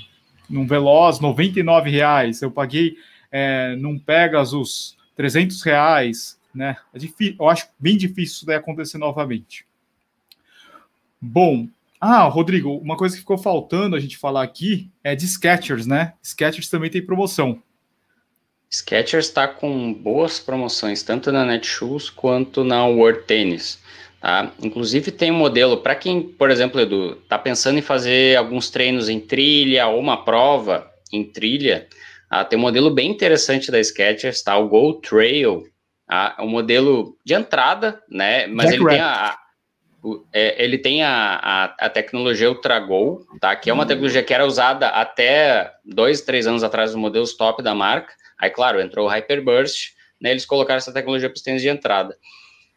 num Veloz 99 reais, eu paguei é, num Pegasus 300 reais, né? É difícil, eu acho bem difícil isso daí acontecer novamente. Bom, ah, Rodrigo, uma coisa que ficou faltando a gente falar aqui é de Skechers, né? Skechers também tem promoção. Skechers está com boas promoções, tanto na Netshoes quanto na World Tennis. Tá? Inclusive tem um modelo, para quem, por exemplo, Edu, está pensando em fazer alguns treinos em trilha ou uma prova em trilha, tá? tem um modelo bem interessante da Skechers, tá? o Go Trail, tá? é um modelo de entrada, né? mas ele tem a, é, ele tem a, a, a, tecnologia Go, tá? que é uma tecnologia que era usada até dois, três anos atrás nos modelos top da marca, Aí, claro, entrou o Hyperburst, né, eles colocaram essa tecnologia para os tênis de entrada.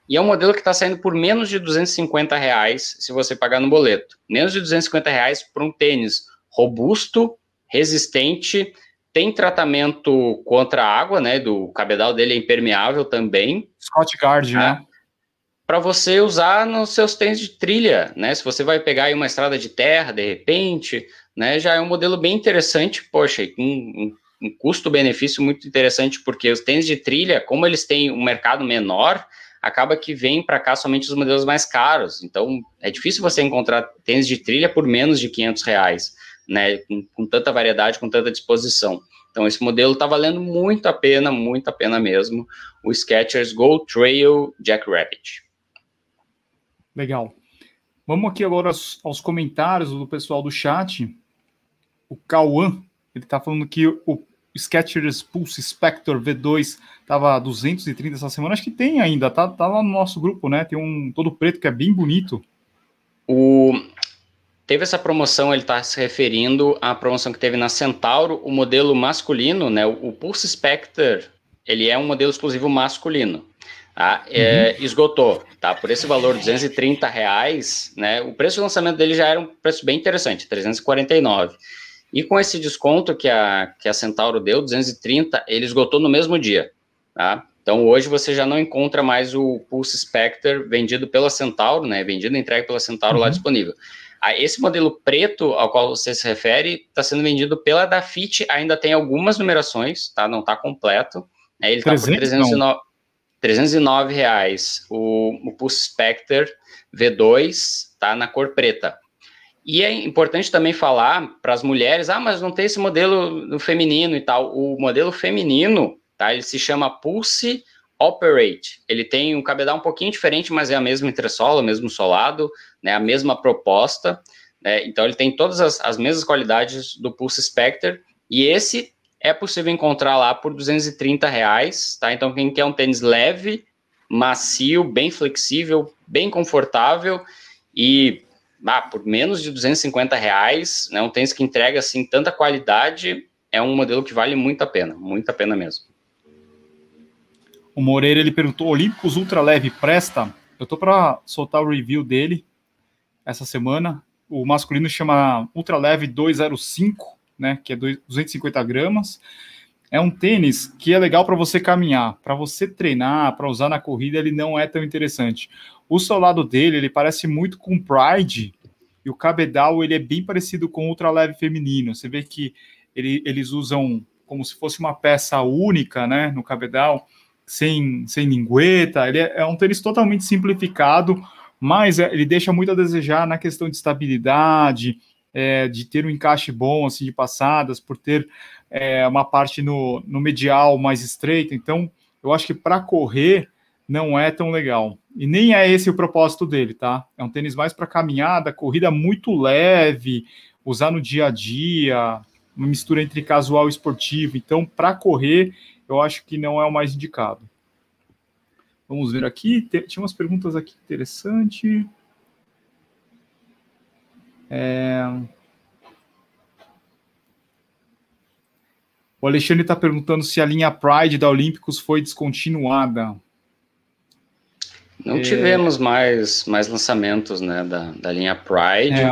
E é um modelo que está saindo por menos de 250 reais se você pagar no boleto. Menos de 250 reais para um tênis robusto, resistente, tem tratamento contra a água, né? Do cabedal dele é impermeável também. Scott Guard, né? né? Para você usar nos seus tênis de trilha, né? Se você vai pegar aí uma estrada de terra, de repente, né? Já é um modelo bem interessante, poxa, com um um custo-benefício muito interessante, porque os tênis de trilha, como eles têm um mercado menor, acaba que vem para cá somente os modelos mais caros. Então, é difícil você encontrar tênis de trilha por menos de 500 reais, né? Com, com tanta variedade, com tanta disposição. Então, esse modelo está valendo muito a pena, muito a pena mesmo. O Skechers Go Trail Jackrabbit. Legal. Vamos aqui agora aos, aos comentários do pessoal do chat. O Cauã, ele está falando que o Skechers Pulse Spectre V2 tava 230 essa semana, acho que tem ainda, tá, tá lá no nosso grupo, né? Tem um todo preto que é bem bonito. O teve essa promoção, ele está se referindo à promoção que teve na Centauro, o modelo masculino, né? O Pulse Spectre, ele é um modelo exclusivo masculino. Tá? É, uhum. esgotou, tá? Por esse valor, 230 reais, né? O preço de lançamento dele já era um preço bem interessante, 349. E com esse desconto que a, que a Centauro deu, 230, ele esgotou no mesmo dia, tá? Então hoje você já não encontra mais o Pulse Spectre vendido pela Centauro, né? Vendido entregue pela Centauro uhum. lá disponível. Ah, esse modelo preto ao qual você se refere está sendo vendido pela Dafit, ainda tem algumas numerações, tá? Não está completo. Né? Ele está por 309, 309 reais. O, o Pulse Spectre V2 tá na cor preta. E é importante também falar para as mulheres, ah, mas não tem esse modelo no feminino e tal. O modelo feminino, tá? Ele se chama Pulse Operate. Ele tem um cabedal um pouquinho diferente, mas é a mesma entressola, o mesmo solado, né, a mesma proposta. Né, então ele tem todas as, as mesmas qualidades do Pulse Spectre. E esse é possível encontrar lá por 230 reais, tá? Então quem quer um tênis leve, macio, bem flexível, bem confortável e ah, por menos de 250 reais, né, um tênis que entrega assim tanta qualidade, é um modelo que vale muito a pena, muito a pena mesmo. O Moreira ele perguntou: Olímpicos Ultra Leve presta? Eu tô para soltar o review dele essa semana. O masculino chama Ultra Leve 205, né? Que é 250 gramas. É um tênis que é legal para você caminhar, para você treinar, para usar na corrida, ele não é tão interessante. O solado dele, ele parece muito com Pride, e o cabedal ele é bem parecido com o ultra leve feminino. Você vê que ele, eles usam como se fosse uma peça única, né, no cabedal, sem, sem lingueta. Ele é, é um tênis totalmente simplificado, mas é, ele deixa muito a desejar na questão de estabilidade, é, de ter um encaixe bom assim de passadas, por ter é, uma parte no, no medial mais estreita. Então, eu acho que para correr não é tão legal. E nem é esse o propósito dele, tá? É um tênis mais para caminhada, corrida muito leve, usar no dia a dia, uma mistura entre casual e esportivo. Então, para correr, eu acho que não é o mais indicado. Vamos ver aqui. Tinha umas perguntas aqui interessantes. É... O Alexandre está perguntando se a linha Pride da Olímpicos foi descontinuada. Não é... tivemos mais, mais lançamentos né, da, da linha Pride. É.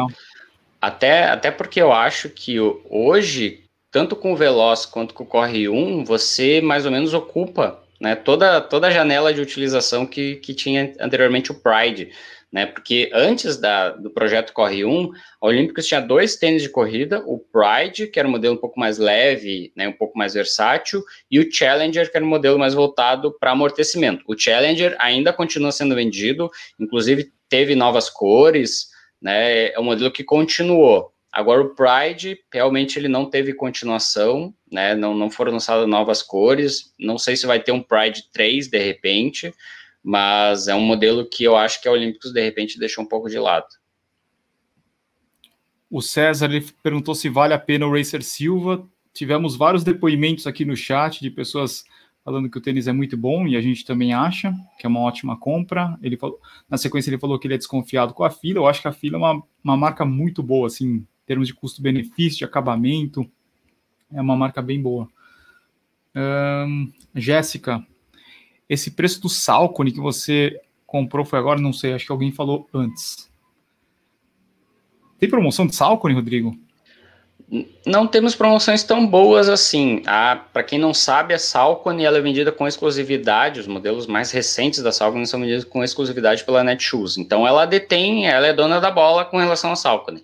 Até, até porque eu acho que hoje, tanto com o Veloz quanto com o Corre 1, você mais ou menos ocupa né, toda, toda a janela de utilização que, que tinha anteriormente o Pride né? Porque antes da, do projeto Corre 1, a Olímpicos tinha dois tênis de corrida, o Pride, que era um modelo um pouco mais leve, né, um pouco mais versátil, e o Challenger, que era um modelo mais voltado para amortecimento. O Challenger ainda continua sendo vendido, inclusive teve novas cores, né? É um modelo que continuou. Agora o Pride realmente ele não teve continuação, né? Não, não foram lançadas novas cores. Não sei se vai ter um Pride 3 de repente, mas é um modelo que eu acho que a Olímpicos de repente deixou um pouco de lado. O César perguntou se vale a pena o Racer Silva. Tivemos vários depoimentos aqui no chat de pessoas falando que o tênis é muito bom e a gente também acha que é uma ótima compra. Ele falou, na sequência ele falou que ele é desconfiado com a fila. Eu acho que a fila é uma, uma marca muito boa, assim, em termos de custo-benefício, de acabamento. É uma marca bem boa. Um, Jéssica, esse preço do Salcone que você comprou foi agora? Não sei, acho que alguém falou antes. Tem promoção de Salcone, Rodrigo? Não temos promoções tão boas assim. Para quem não sabe, a Salcone ela é vendida com exclusividade. Os modelos mais recentes da Salcone são vendidos com exclusividade pela Netshoes. Então, ela detém, ela é dona da bola com relação à Salcone.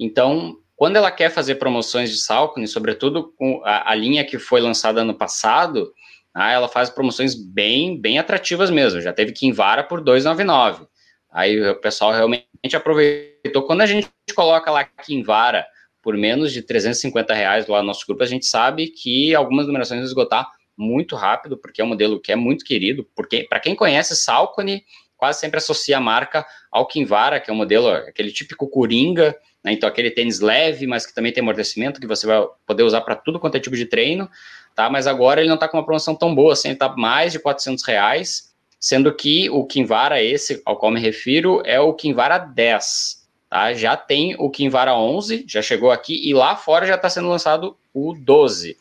Então, quando ela quer fazer promoções de Salcone, sobretudo com a, a linha que foi lançada ano passado, ah, ela faz promoções bem, bem atrativas mesmo. Já teve Kinvara por 299. Aí o pessoal realmente aproveitou. Quando a gente coloca lá Kinvara por menos de 350 reais lá no nosso grupo, a gente sabe que algumas numerações vão esgotar muito rápido, porque é um modelo que é muito querido. Porque para quem conhece Salcone, quase sempre associa a marca ao Kinvara, que é um modelo, aquele típico coringa, né? então aquele tênis leve, mas que também tem amortecimento, que você vai poder usar para tudo quanto é tipo de treino tá? Mas agora ele não está com uma promoção tão boa, assim, está mais de 400 reais, sendo que o Kinvara esse ao qual me refiro é o Kinvara 10, tá? Já tem o Kinvara 11, já chegou aqui e lá fora já está sendo lançado o 12,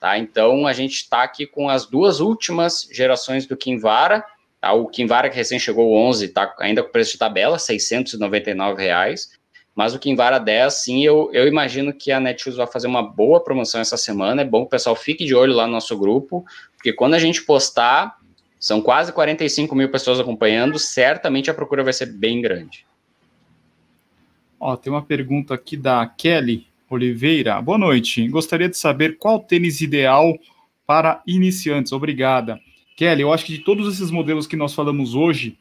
tá? Então a gente está aqui com as duas últimas gerações do Kinvara, tá? O Kinvara que recém chegou o 11 está ainda com preço de tabela, 699 reais. Mas o Kinvara 10, sim, eu, eu imagino que a Netshoes vai fazer uma boa promoção essa semana. É bom que o pessoal fique de olho lá no nosso grupo, porque quando a gente postar, são quase 45 mil pessoas acompanhando, certamente a procura vai ser bem grande. Ó, tem uma pergunta aqui da Kelly Oliveira. Boa noite. Gostaria de saber qual tênis ideal para iniciantes. Obrigada. Kelly, eu acho que de todos esses modelos que nós falamos hoje,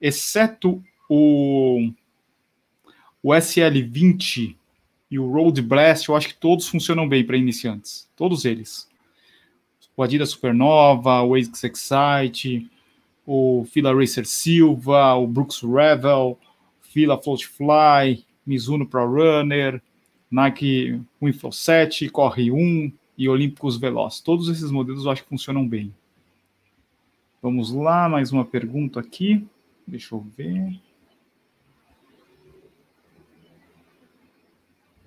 exceto o o SL20 e o Road Blast, eu acho que todos funcionam bem para iniciantes. Todos eles. o Adidas Supernova, o ASICS Excite, o Fila Racer Silva, o Brooks Revel, Fila Floatfly, Mizuno Pro Runner, Nike Winflow 7, Corre 1 e Olímpicos Veloz. Todos esses modelos eu acho que funcionam bem. Vamos lá, mais uma pergunta aqui. Deixa eu ver.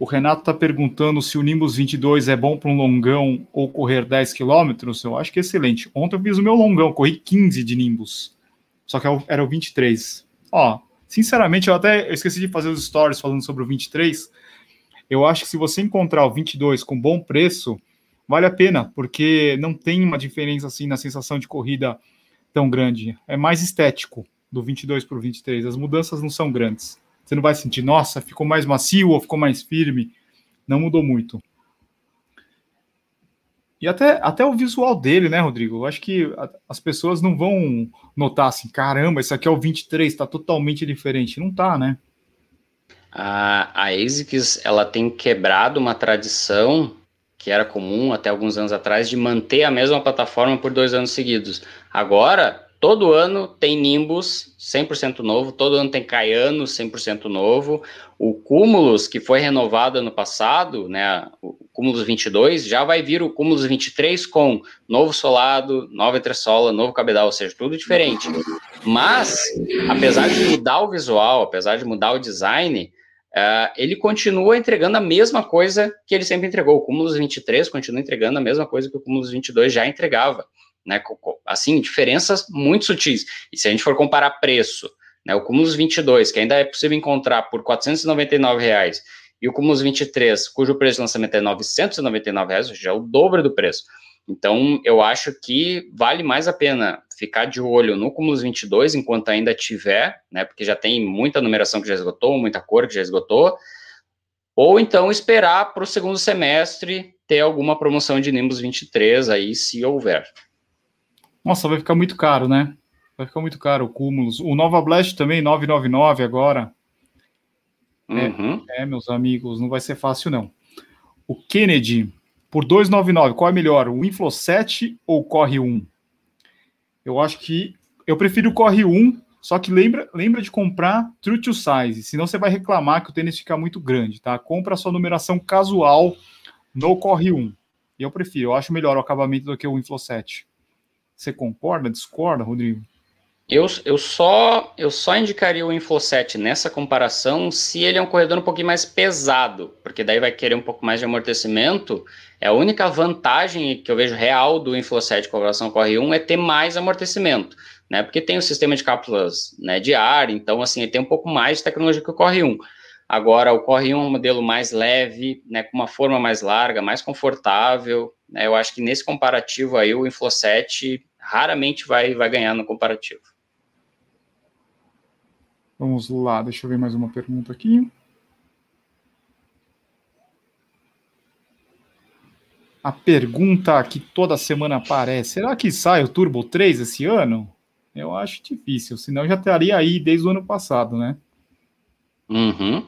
O Renato está perguntando se o Nimbus 22 é bom para um longão ou correr 10 km. Eu acho que é excelente. Ontem eu fiz o meu longão, corri 15 de Nimbus. Só que é era o 23. Ó, sinceramente, eu até eu esqueci de fazer os stories falando sobre o 23. Eu acho que se você encontrar o 22 com bom preço, vale a pena, porque não tem uma diferença assim na sensação de corrida tão grande. É mais estético do 22 para o 23. As mudanças não são grandes. Você não vai sentir, nossa, ficou mais macio ou ficou mais firme. Não mudou muito. E até, até o visual dele, né, Rodrigo? Eu acho que as pessoas não vão notar assim, caramba, isso aqui é o 23, está totalmente diferente. Não tá, né? A, a ASICS, ela tem quebrado uma tradição que era comum até alguns anos atrás de manter a mesma plataforma por dois anos seguidos. Agora, Todo ano tem Nimbus 100% novo, todo ano tem Caiano 100% novo. O Cúmulos, que foi renovado ano passado, né, o Cúmulos 22, já vai vir o Cúmulos 23 com novo solado, nova entressola, novo cabedal, ou seja, tudo diferente. Mas, apesar de mudar o visual, apesar de mudar o design, uh, ele continua entregando a mesma coisa que ele sempre entregou. O Cúmulos 23 continua entregando a mesma coisa que o Cúmulos 22 já entregava né? Assim, diferenças muito sutis. E se a gente for comparar preço, né, o Cumulus 22, que ainda é possível encontrar por 499 reais, e o Cumulus 23, cujo preço de lançamento é 999 reais, ou seja, é o dobro do preço. Então, eu acho que vale mais a pena ficar de olho no Cumulus 22 enquanto ainda tiver, né, porque já tem muita numeração que já esgotou, muita cor que já esgotou, ou então esperar para o segundo semestre ter alguma promoção de Nimbus 23 aí, se houver. Nossa, vai ficar muito caro, né? Vai ficar muito caro o Cúmulos. O Nova Blast também, 999 agora. É, uhum. É, é, meus amigos, não vai ser fácil, não. O Kennedy, por 299, qual é melhor? O Inflow 7 ou o Corre 1? Eu acho que eu prefiro o Corre 1, só que lembra, lembra de comprar True to Size, senão você vai reclamar que o tênis fica muito grande, tá? Compra a sua numeração casual no Corre 1. E eu prefiro, eu acho melhor o acabamento do que o Inflow 7. Você concorda, discorda, Rodrigo? Eu, eu, só, eu só indicaria o Info7 nessa comparação se ele é um corredor um pouquinho mais pesado, porque daí vai querer um pouco mais de amortecimento. É a única vantagem que eu vejo real do Info7 com relação ao Corre 1 é ter mais amortecimento, né? Porque tem o sistema de cápsulas né, de ar, então assim, ele tem um pouco mais de tecnologia que o Corre 1. Agora, o Corre 1 é um modelo mais leve, né, com uma forma mais larga, mais confortável. Né, eu acho que nesse comparativo aí, o Info 7 raramente vai, vai ganhar no comparativo. Vamos lá, deixa eu ver mais uma pergunta aqui. A pergunta que toda semana aparece: será que sai o Turbo 3 esse ano? Eu acho difícil, senão já estaria aí desde o ano passado, né? Uhum.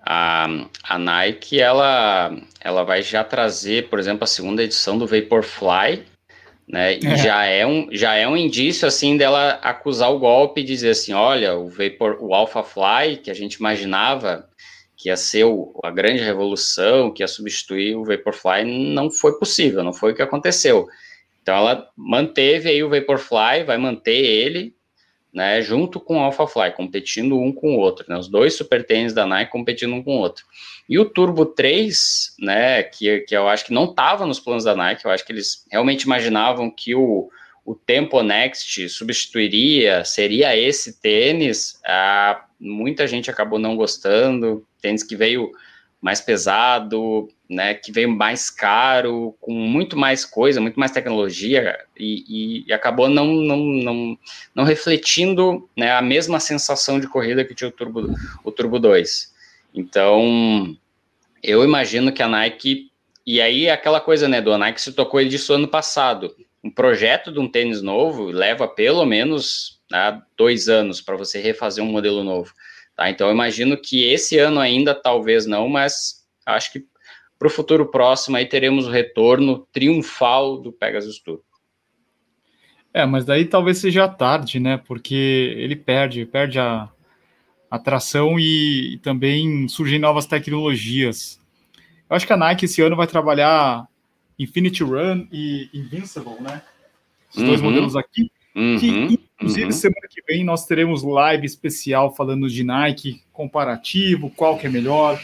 A, a Nike ela, ela vai já trazer, por exemplo, a segunda edição do Vaporfly, né? E é. já é um já é um indício assim dela acusar o golpe e dizer assim, olha, o Vapor, o Alpha Fly que a gente imaginava que ia ser o, a grande revolução, que ia substituir o Vaporfly, não foi possível, não foi o que aconteceu. Então ela manteve aí o Vaporfly, vai manter ele, né, junto com o AlphaFly, competindo um com o outro, né, os dois super tênis da Nike competindo um com o outro. E o Turbo 3, né, que, que eu acho que não estava nos planos da Nike, eu acho que eles realmente imaginavam que o, o Tempo Next substituiria, seria esse tênis, ah, muita gente acabou não gostando, tênis que veio mais pesado, né, que veio mais caro, com muito mais coisa, muito mais tecnologia, e, e acabou não, não, não, não refletindo né, a mesma sensação de corrida que tinha o Turbo, o Turbo 2. Então, eu imagino que a Nike. E aí, aquela coisa, né, do Nike se tocou disso ano passado. Um projeto de um tênis novo leva pelo menos né, dois anos para você refazer um modelo novo. Tá? Então, eu imagino que esse ano ainda, talvez não, mas acho que para o futuro próximo aí teremos o retorno triunfal do Pegasus Tour. É, mas daí talvez seja tarde, né? Porque ele perde, perde a atração e, e também surgem novas tecnologias. Eu acho que a Nike esse ano vai trabalhar Infinity Run e Invincible, né? Os uhum. dois modelos aqui. Uhum. Que, inclusive, uhum. semana que vem nós teremos live especial falando de Nike, comparativo, qual que é melhor.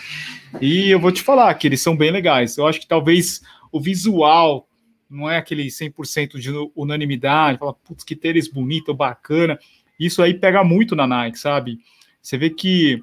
E eu vou te falar que eles são bem legais. Eu acho que talvez o visual não é aquele 100% de unanimidade, fala, putz, que tênis bonito, bacana. Isso aí pega muito na Nike, sabe? Você vê que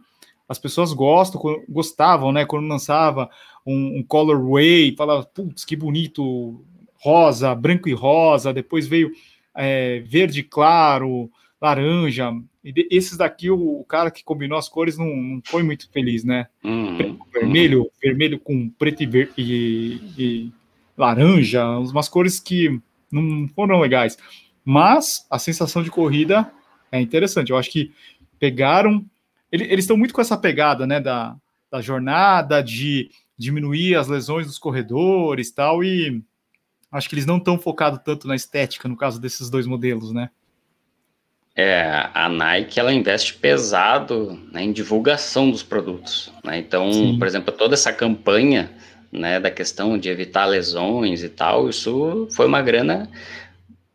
as pessoas gostam, gostavam, né? Quando lançava um, um colorway, falava, putz, que bonito, rosa, branco e rosa. Depois veio é, verde claro, laranja. E esses daqui, o, o, cara que combinou as cores não, não foi muito feliz, né? Uhum, vermelho, uhum. vermelho com preto e, ver, e, e laranja, umas cores que não foram legais. Mas a sensação de corrida é interessante. Eu acho que pegaram. Eles estão muito com essa pegada, né? Da, da jornada, de diminuir as lesões dos corredores tal, e acho que eles não estão focados tanto na estética no caso desses dois modelos, né? É, a Nike ela investe pesado né, em divulgação dos produtos. Né? Então, Sim. por exemplo, toda essa campanha né, da questão de evitar lesões e tal, isso foi uma grana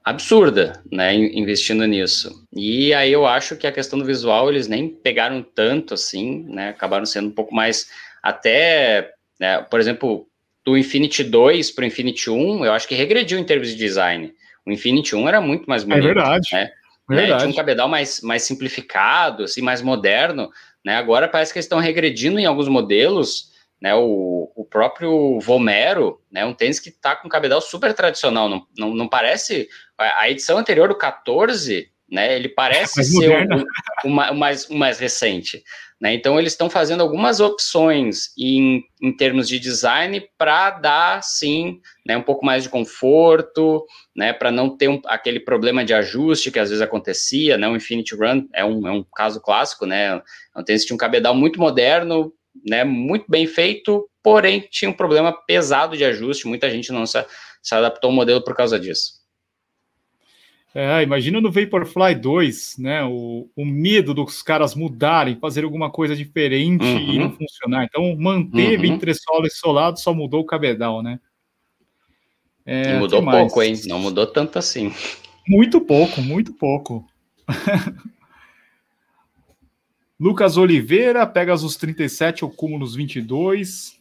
absurda, né, investindo nisso. E aí eu acho que a questão do visual eles nem pegaram tanto assim, né, acabaram sendo um pouco mais até, né, por exemplo, do Infinity 2 para o Infinity 1, eu acho que regrediu em termos de design. O Infinity 1 era muito mais é bonito. É verdade. Né? Verdade. Né? Tinha um cabedal mais, mais simplificado, assim, mais moderno. Né? Agora parece que eles estão regredindo em alguns modelos. Né? O, o próprio Vomero, né? um tênis que está com cabedal super tradicional. Não, não, não parece. A edição anterior do 14, né? ele parece ser o, o, o, mais, o mais recente. Né? Então, eles estão fazendo algumas opções em, em termos de design para dar, sim, né, um pouco mais de conforto, né, para não ter um, aquele problema de ajuste que às vezes acontecia. Né? O Infinity Run é um, é um caso clássico, né? É um tênis tinha um cabedal muito moderno, né, muito bem feito, porém tinha um problema pesado de ajuste. Muita gente não se, se adaptou ao modelo por causa disso. É, imagina no Vaporfly 2, né? O, o medo dos caras mudarem, fazer alguma coisa diferente uhum. e não funcionar. Então, manteve uhum. entre solo e solado, só mudou o cabedal, né? É, e mudou pouco, hein? Não mudou tanto assim. Muito pouco, muito pouco. Lucas Oliveira, Pegasus 37 ou Cúmulos 22.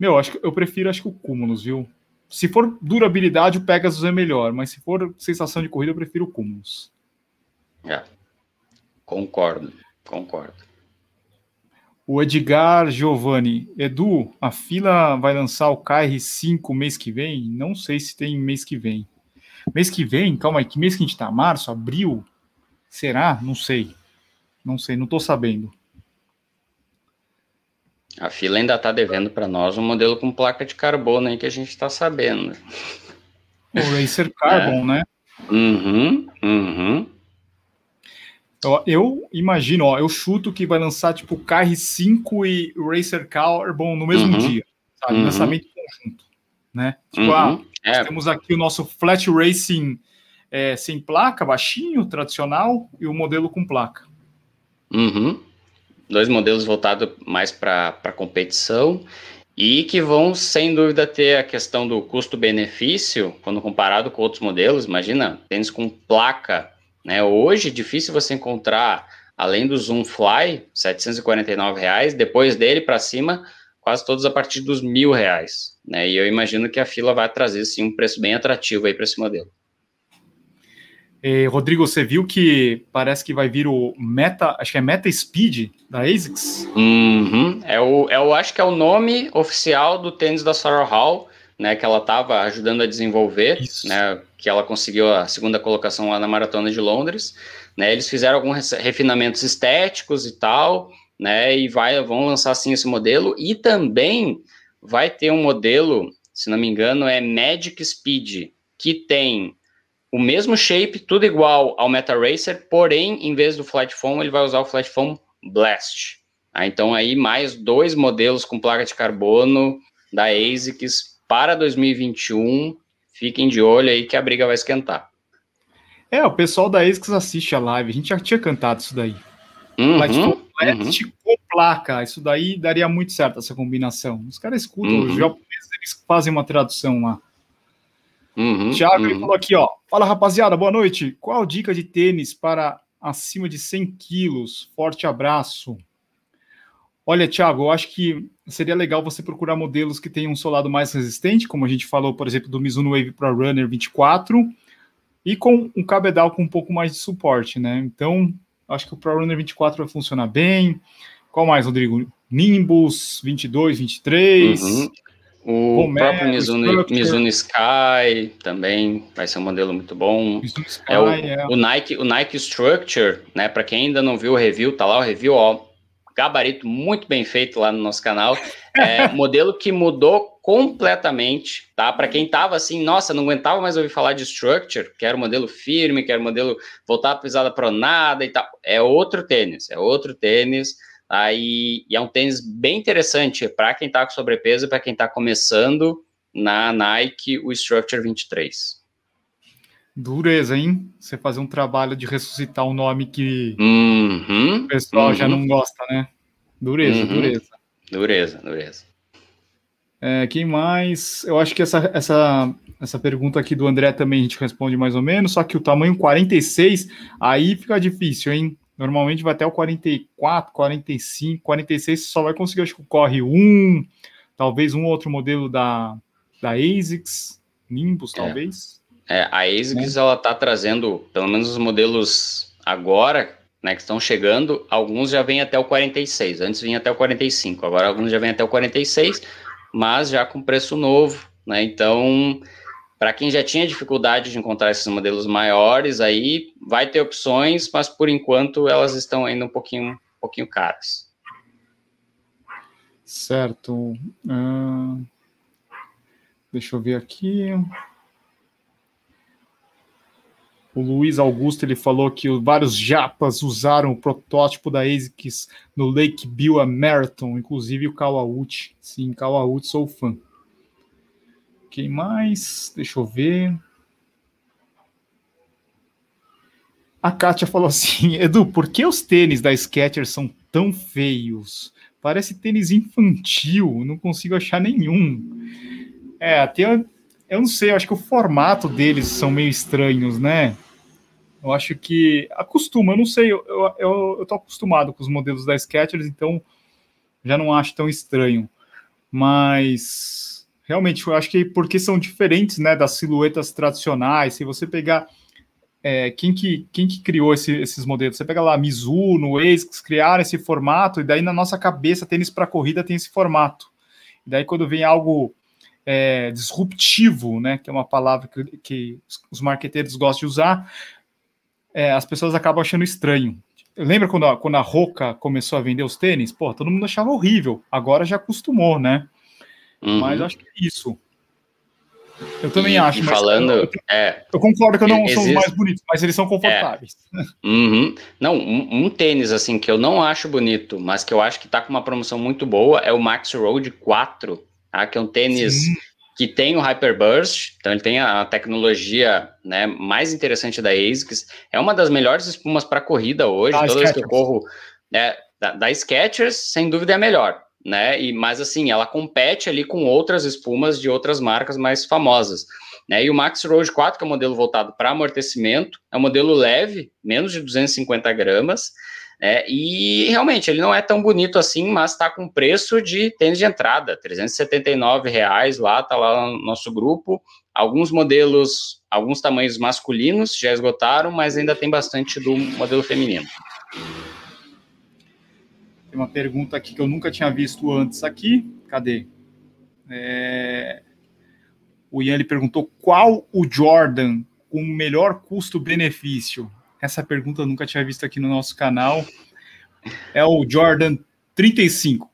Meu, acho que eu prefiro acho que o Cúmulos, viu? Se for durabilidade, o Pegasus é melhor, mas se for sensação de corrida, eu prefiro o Cumulus. É. Concordo, concordo. O Edgar Giovanni, Edu, a fila vai lançar o KR5 mês que vem? Não sei se tem mês que vem. Mês que vem? Calma aí, que mês que a gente tá? Março? Abril? Será? Não sei. Não sei, não tô sabendo. A fila ainda está devendo para nós um modelo com placa de carbono aí que a gente está sabendo. O Racer Carbon, é. né? Uhum, uhum. Eu, eu, imagino, ó, eu chuto que vai lançar tipo KR5 e Racer Carbon no mesmo uhum, dia, sabe? Uhum. Lançamento conjunto, né? Tipo, ah, uhum. é. temos aqui o nosso Flat Racing é, sem placa, baixinho, tradicional, e o modelo com placa. Uhum dois modelos voltados mais para competição e que vão, sem dúvida, ter a questão do custo-benefício quando comparado com outros modelos. Imagina, tênis com placa, né? Hoje, difícil você encontrar, além do Zoom Fly, 749 reais, depois dele para cima, quase todos a partir dos mil reais. Né? E eu imagino que a fila vai trazer sim, um preço bem atrativo para esse modelo. Eh, Rodrigo, você viu que parece que vai vir o Meta, acho que é Meta Speed da ASICS? Uhum. É o, é o, acho que é o nome oficial do tênis da Sarah Hall, né, que ela estava ajudando a desenvolver, Isso. né, que ela conseguiu a segunda colocação lá na Maratona de Londres, né, eles fizeram alguns refinamentos estéticos e tal, né, e vai, vão lançar sim esse modelo, e também vai ter um modelo, se não me engano, é Magic Speed, que tem o mesmo shape, tudo igual ao Meta Racer, porém, em vez do Flight Foam, ele vai usar o Flight Foam Blast. Ah, então aí mais dois modelos com placa de carbono da ASICS para 2021. Fiquem de olho aí que a briga vai esquentar. É, o pessoal da ASICS assiste a live. A gente já tinha cantado isso daí. Uhum, Light uhum. com placa. Isso daí daria muito certo, essa combinação. Os caras escutam, uhum. os japoneses eles fazem uma tradução lá. Uhum, Thiago uhum. falou aqui, ó. Fala rapaziada, boa noite. Qual dica de tênis para acima de 100 quilos? Forte abraço. Olha, Thiago, eu acho que seria legal você procurar modelos que tenham um solado mais resistente, como a gente falou, por exemplo, do Mizuno Wave Pro Runner 24, e com um cabedal com um pouco mais de suporte, né? Então, acho que o Pro Runner 24 vai funcionar bem. Qual mais, Rodrigo? Nimbus 22, 23. Uhum. O Romero, próprio Mizuno, Mizuno, Sky também vai ser um modelo muito bom. Sky, é, o, é, o, Nike, o Nike Structure, né? Para quem ainda não viu o review, tá lá o review, ó, gabarito muito bem feito lá no nosso canal. É, modelo que mudou completamente, tá? Para quem tava assim, nossa, não aguentava mais ouvir falar de Structure, quero modelo firme, quero modelo voltar a pisada pronada e tal. É outro tênis, é outro tênis. Aí, e é um tênis bem interessante para quem está com sobrepeso e para quem está começando na Nike, o Structure 23. Dureza, hein? Você fazer um trabalho de ressuscitar um nome que uhum, o pessoal uhum. já não gosta, né? Dureza, uhum. dureza. Dureza, dureza. É, quem mais? Eu acho que essa, essa, essa pergunta aqui do André também a gente responde mais ou menos, só que o tamanho 46, aí fica difícil, hein? Normalmente vai até o 44, 45, 46, você só vai conseguir, acho que o Corre 1, talvez um outro modelo da, da ASICS, Nimbus, é. talvez. É, a ASICS, é. ela tá trazendo, pelo menos os modelos agora, né, que estão chegando, alguns já vêm até o 46, antes vinha até o 45, agora alguns já vêm até o 46, mas já com preço novo, né, então para quem já tinha dificuldade de encontrar esses modelos maiores, aí vai ter opções, mas por enquanto elas estão ainda um pouquinho, um pouquinho caras. Certo. Uh, deixa eu ver aqui. O Luiz Augusto ele falou que vários japas usaram o protótipo da ASICS no Lake Biwa Marathon, inclusive o Kawauchi. Sim, Kawauchi sou fã. Quem mais? Deixa eu ver. A Kátia falou assim: Edu, por que os tênis da Skechers são tão feios? Parece tênis infantil, não consigo achar nenhum. É, até eu não sei, eu acho que o formato deles são meio estranhos, né? Eu acho que acostuma, eu não sei, eu, eu, eu, eu tô acostumado com os modelos da Skechers, então já não acho tão estranho. Mas realmente, eu acho que porque são diferentes, né, das silhuetas tradicionais. Se você pegar é, quem, que, quem que criou esse, esses modelos, você pega lá Mizuno, ASICS, criaram esse formato, e daí na nossa cabeça, tênis para corrida tem esse formato. E daí quando vem algo é, disruptivo, né, que é uma palavra que, que os marqueteiros gostam de usar, é, as pessoas acabam achando estranho. Lembra quando a, quando a Roca começou a vender os tênis? Pô, todo mundo achava horrível. Agora já acostumou, né? Uhum. Mas acho que é isso. Eu também e, acho. E falando, eu, é, eu concordo que não existe, são mais bonitos, mas eles são confortáveis. É, uhum. Não, um, um, tênis assim que eu não acho bonito, mas que eu acho que tá com uma promoção muito boa é o Max Road 4, tá? que é um tênis Sim. que tem o Hyperburst, então ele tem a tecnologia né, mais interessante da ASICS. É uma das melhores espumas para corrida hoje. Ah, Toda vez que eu corro é, da, da Skechers, sem dúvida é a melhor né? E mas assim, ela compete ali com outras espumas de outras marcas mais famosas. Né? E o Max Road 4, que é um modelo voltado para amortecimento, é um modelo leve, menos de 250 gramas, né? e realmente ele não é tão bonito assim, mas está com preço de tênis de entrada, 379 reais lá, tá lá no nosso grupo. Alguns modelos, alguns tamanhos masculinos já esgotaram, mas ainda tem bastante do modelo feminino. Tem uma pergunta aqui que eu nunca tinha visto antes aqui. Cadê? É... O Ian ele perguntou qual o Jordan com melhor custo-benefício. Essa pergunta eu nunca tinha visto aqui no nosso canal. É o Jordan 35.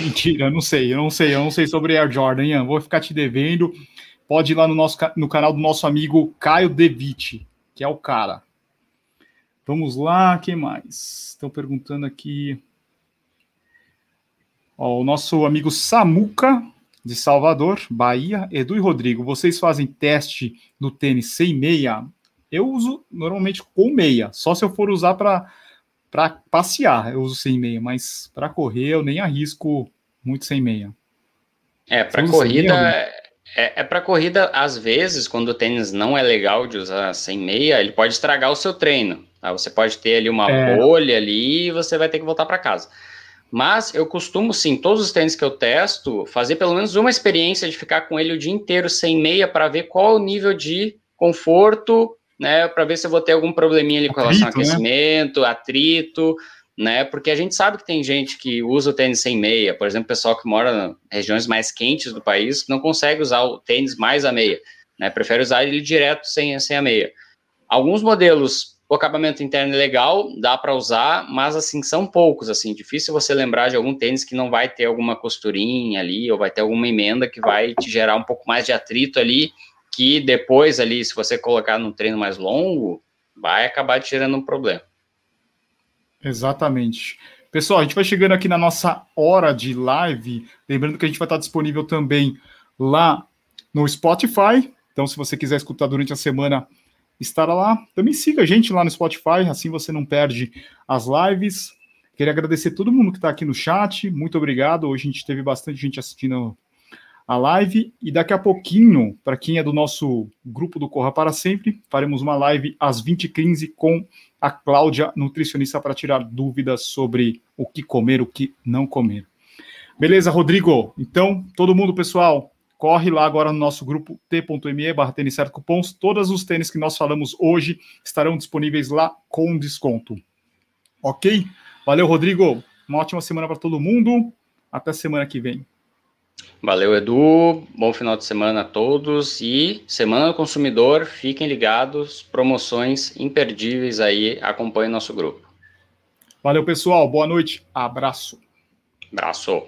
Mentira, eu não sei, eu não sei, eu não sei sobre Air Jordan, Ian. Vou ficar te devendo. Pode ir lá no, nosso, no canal do nosso amigo Caio Devitt, que é o cara. Vamos lá, quem mais? Estão perguntando aqui. Ó, o nosso amigo Samuca de Salvador, Bahia. Edu e Rodrigo, vocês fazem teste no tênis sem meia? Eu uso normalmente com meia, só se eu for usar para passear, eu uso sem meia, mas para correr eu nem arrisco muito sem meia. É, para corrida é, é para corrida às vezes quando o tênis não é legal de usar sem meia, ele pode estragar o seu treino. Tá? Você pode ter ali uma é. bolha ali e você vai ter que voltar para casa. Mas eu costumo, sim, todos os tênis que eu testo, fazer pelo menos uma experiência de ficar com ele o dia inteiro sem meia para ver qual é o nível de conforto, né? Para ver se eu vou ter algum probleminha ali com relação ao né? aquecimento, né? atrito, né? Porque a gente sabe que tem gente que usa o tênis sem meia, por exemplo, pessoal que mora em regiões mais quentes do país, que não consegue usar o tênis mais a meia, né? Prefere usar ele direto sem, sem a meia. Alguns modelos o acabamento interno é legal, dá para usar, mas assim, são poucos, assim, difícil você lembrar de algum tênis que não vai ter alguma costurinha ali, ou vai ter alguma emenda que vai te gerar um pouco mais de atrito ali, que depois ali, se você colocar num treino mais longo, vai acabar te gerando um problema. Exatamente. Pessoal, a gente vai chegando aqui na nossa hora de live, lembrando que a gente vai estar disponível também lá no Spotify, então se você quiser escutar durante a semana, estará lá. Também siga a gente lá no Spotify, assim você não perde as lives. Queria agradecer todo mundo que está aqui no chat. Muito obrigado. Hoje a gente teve bastante gente assistindo a live. E daqui a pouquinho, para quem é do nosso grupo do Corra para Sempre, faremos uma live às 20h15 com a Cláudia, nutricionista, para tirar dúvidas sobre o que comer, o que não comer. Beleza, Rodrigo? Então, todo mundo, pessoal, corre lá agora no nosso grupo t.me barra tênis certo cupons. Todos os tênis que nós falamos hoje estarão disponíveis lá com desconto. Ok? Valeu, Rodrigo. Uma ótima semana para todo mundo. Até semana que vem. Valeu, Edu. Bom final de semana a todos. E Semana do Consumidor, fiquem ligados. Promoções imperdíveis aí. Acompanhe nosso grupo. Valeu, pessoal. Boa noite. Abraço. Abraço.